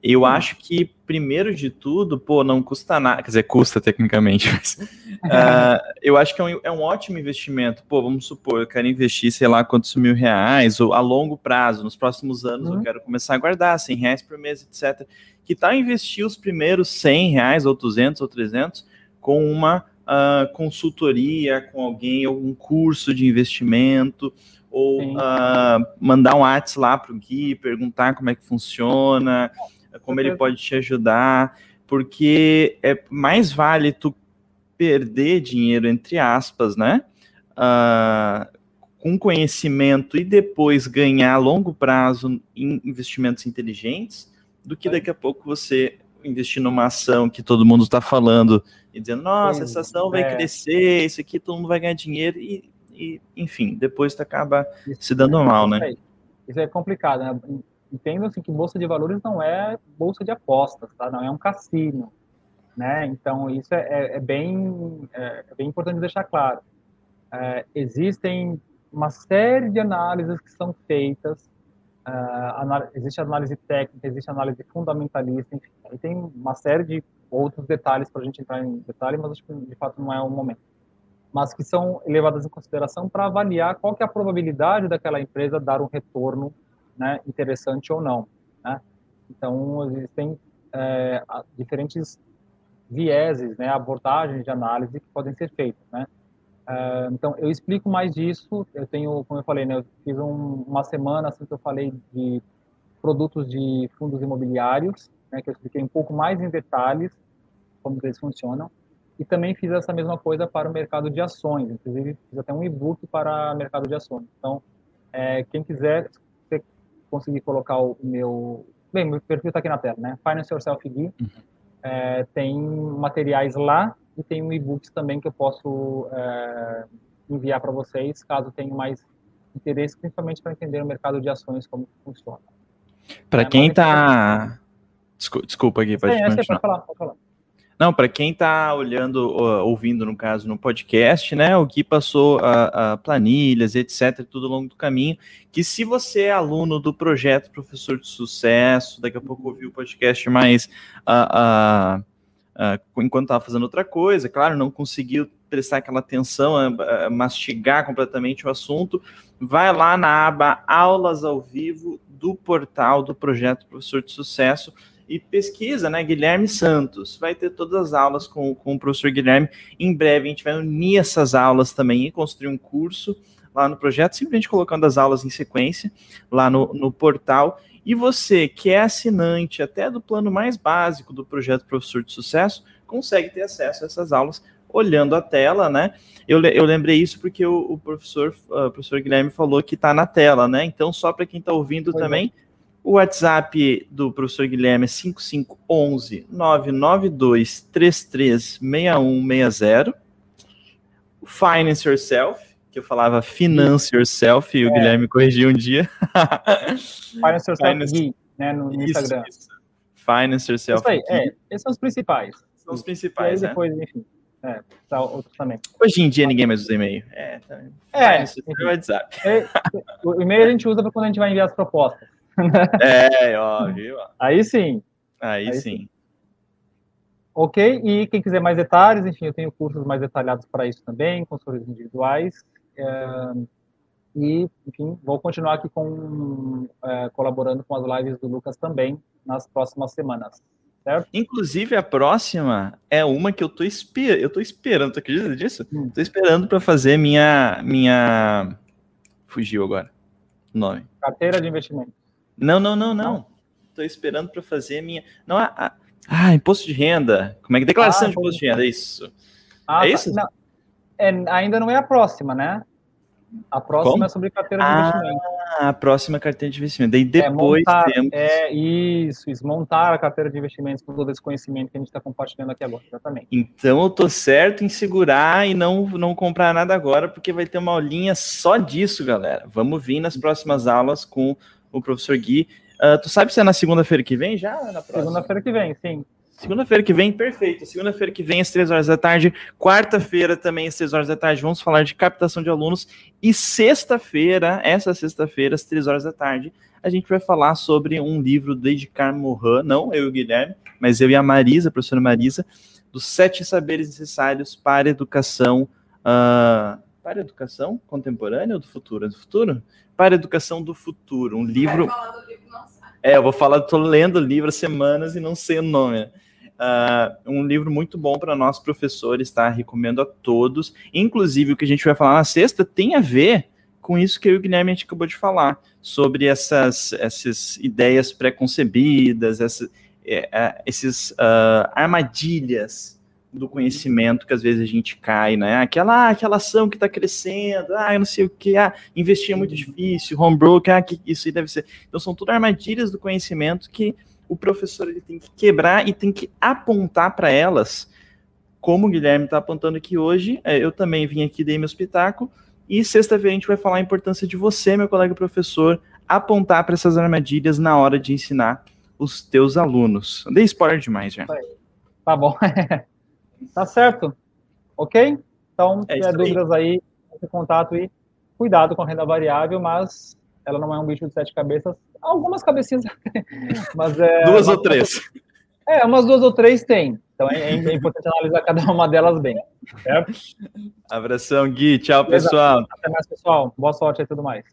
Eu hum. acho que, primeiro de tudo, pô, não custa nada, quer dizer, custa tecnicamente, mas uh, eu acho que é um, é um, ótimo investimento. Pô, vamos supor, eu quero investir, sei lá, quantos mil reais, ou a longo prazo, nos próximos anos uhum. eu quero começar a guardar 100 reais por mês, etc. Que tal investir os primeiros 100 reais, ou 200, ou 300, com uma uh, consultoria, com alguém, ou um curso de investimento, ou uh, mandar um WhatsApp lá para o Gui, perguntar como é que funciona, como ele pode te ajudar, porque é mais vale tu perder dinheiro, entre aspas, né? Uh, com conhecimento e depois ganhar a longo prazo em investimentos inteligentes, do que daqui a pouco você investir numa ação que todo mundo está falando e dizendo, nossa, essa ação vai é. crescer, isso aqui todo mundo vai ganhar dinheiro, e, e enfim, depois tu acaba se dando mal, né? Isso é complicado, né? Entendam assim, que bolsa de valores não é bolsa de apostas, tá? Não é um cassino, né? Então isso é, é, é bem é, é, bem importante deixar claro. É, existem uma série de análises que são feitas. Uh, existe análise técnica, existe análise fundamentalista, enfim, aí tem uma série de outros detalhes para a gente entrar em detalhe, mas acho que de fato não é o momento. Mas que são levadas em consideração para avaliar qual que é a probabilidade daquela empresa dar um retorno né, interessante ou não. Né? Então, existem é, diferentes vieses, né, abordagens de análise que podem ser feitas. Né? É, então, eu explico mais disso. Eu tenho, como eu falei, né, eu fiz um, uma semana assim que eu falei de produtos de fundos imobiliários, né, que eu expliquei um pouco mais em detalhes como eles funcionam. E também fiz essa mesma coisa para o mercado de ações. Inclusive, fiz até um e-book para mercado de ações. Então, é, quem quiser conseguir colocar o meu. Bem, meu perfil está aqui na tela, né? Finance Yourself Guia. Uhum. É, tem materiais lá e tem um e-books também que eu posso é, enviar para vocês, caso tenham mais interesse, principalmente para entender o mercado de ações, como funciona. Para é, quem está. Desculpa, desculpa aqui, pode, é, pode falar, pode falar. Não, para quem está olhando, ouvindo no caso no podcast, né? O Gui passou a, a, planilhas, etc., tudo ao longo do caminho. Que se você é aluno do projeto Professor de Sucesso, daqui a pouco ouviu o podcast mais uh, uh, uh, enquanto estava fazendo outra coisa, claro, não conseguiu prestar aquela atenção, mastigar completamente o assunto, vai lá na aba Aulas ao Vivo do portal do projeto Professor de Sucesso e pesquisa, né? Guilherme Santos. Vai ter todas as aulas com, com o professor Guilherme. Em breve a gente vai unir essas aulas também e construir um curso lá no projeto, simplesmente colocando as aulas em sequência lá no, no portal. E você que é assinante até do plano mais básico do projeto Professor de Sucesso, consegue ter acesso a essas aulas olhando a tela, né? Eu, eu lembrei isso porque o, o professor, uh, professor Guilherme falou que está na tela, né? Então, só para quem está ouvindo pois também, é o WhatsApp do professor Guilherme é 5511 992 336160. O Finance Yourself, que eu falava Finance Yourself, e o é. Guilherme corrigiu um dia. Finance Yourself Finance... né, no, no isso, Instagram. Isso. Finance Yourself. Isso aí, é, esses são os principais. São os principais, e depois, né? enfim. É, tá, outros também. Hoje em dia ninguém mais usa e-mail. É, tá. é, é WhatsApp. É, o e-mail a gente usa para quando a gente vai enviar as propostas é, ó, viu? Aí sim. Aí, Aí sim. sim. Ok? E quem quiser mais detalhes, enfim, eu tenho cursos mais detalhados para isso também, consultores individuais. É, e, enfim, vou continuar aqui com, é, colaborando com as lives do Lucas também nas próximas semanas. Certo? Inclusive, a próxima é uma que eu tô, esper eu tô esperando, tu acredita disso? Hum. Tô esperando para fazer minha, minha... Fugiu agora o nome. Carteira de investimento. Não, não, não, não. Tô esperando para fazer minha... Não, a, a... Ah, imposto de renda. Como é que... Declaração ah, de imposto de renda, isso. Ah, é tá. isso? Não, é, ainda não é a próxima, né? A próxima Como? é sobre carteira de ah, investimento. A próxima carteira de investimento. Daí é depois é montar, temos. É isso, isso, montar a carteira de investimentos com todo esse conhecimento que a gente está compartilhando aqui agora, exatamente. Então eu tô certo em segurar e não, não comprar nada agora, porque vai ter uma aulinha só disso, galera. Vamos vir nas próximas aulas com o professor Gui. Uh, tu sabe se é na segunda-feira que vem já? Segunda-feira que vem, sim. Segunda-feira que vem, perfeito. Segunda-feira que vem, às três horas da tarde. Quarta-feira, também, às três horas da tarde, vamos falar de captação de alunos. E sexta-feira, essa sexta-feira, às três horas da tarde, a gente vai falar sobre um livro do Edgar Morin, não eu e o Guilherme, mas eu e a Marisa, a professora Marisa, dos sete saberes necessários para a educação. Uh, para a educação contemporânea ou do futuro? É do futuro? Para a educação do futuro. Um livro. É, eu vou falar, estou lendo o livro há semanas e não sei o nome. Uh, um livro muito bom para nós professores, tá? Recomendo a todos. Inclusive, o que a gente vai falar na sexta tem a ver com isso que eu e o Guilherme a gente acabou de falar, sobre essas, essas ideias pré-concebidas, essas, é, é, esses uh, armadilhas do conhecimento que às vezes a gente cai, né? Aquela, ah, aquela ação que está crescendo, ah, eu não sei o que, ah, investir é muito difícil, home broker, ah, que isso aí deve ser. Então são tudo armadilhas do conhecimento que o professor ele tem que quebrar e tem que apontar para elas, como o Guilherme está apontando aqui hoje, é, eu também vim aqui, dei meu espetáculo, e sexta-feira a gente vai falar a importância de você, meu colega professor, apontar para essas armadilhas na hora de ensinar os teus alunos. Dei spoiler demais já. Tá bom. tá certo. Ok? Então, se é tiver dúvidas aí, entre contato e cuidado com a renda variável, mas ela não é um bicho de sete cabeças, Algumas cabecinhas. mas é, duas ou três. É, umas duas ou três tem. Então é, é importante analisar cada uma delas bem. Certo? Abração, Gui. Tchau, pessoal. Até mais, pessoal. Boa sorte e tudo mais.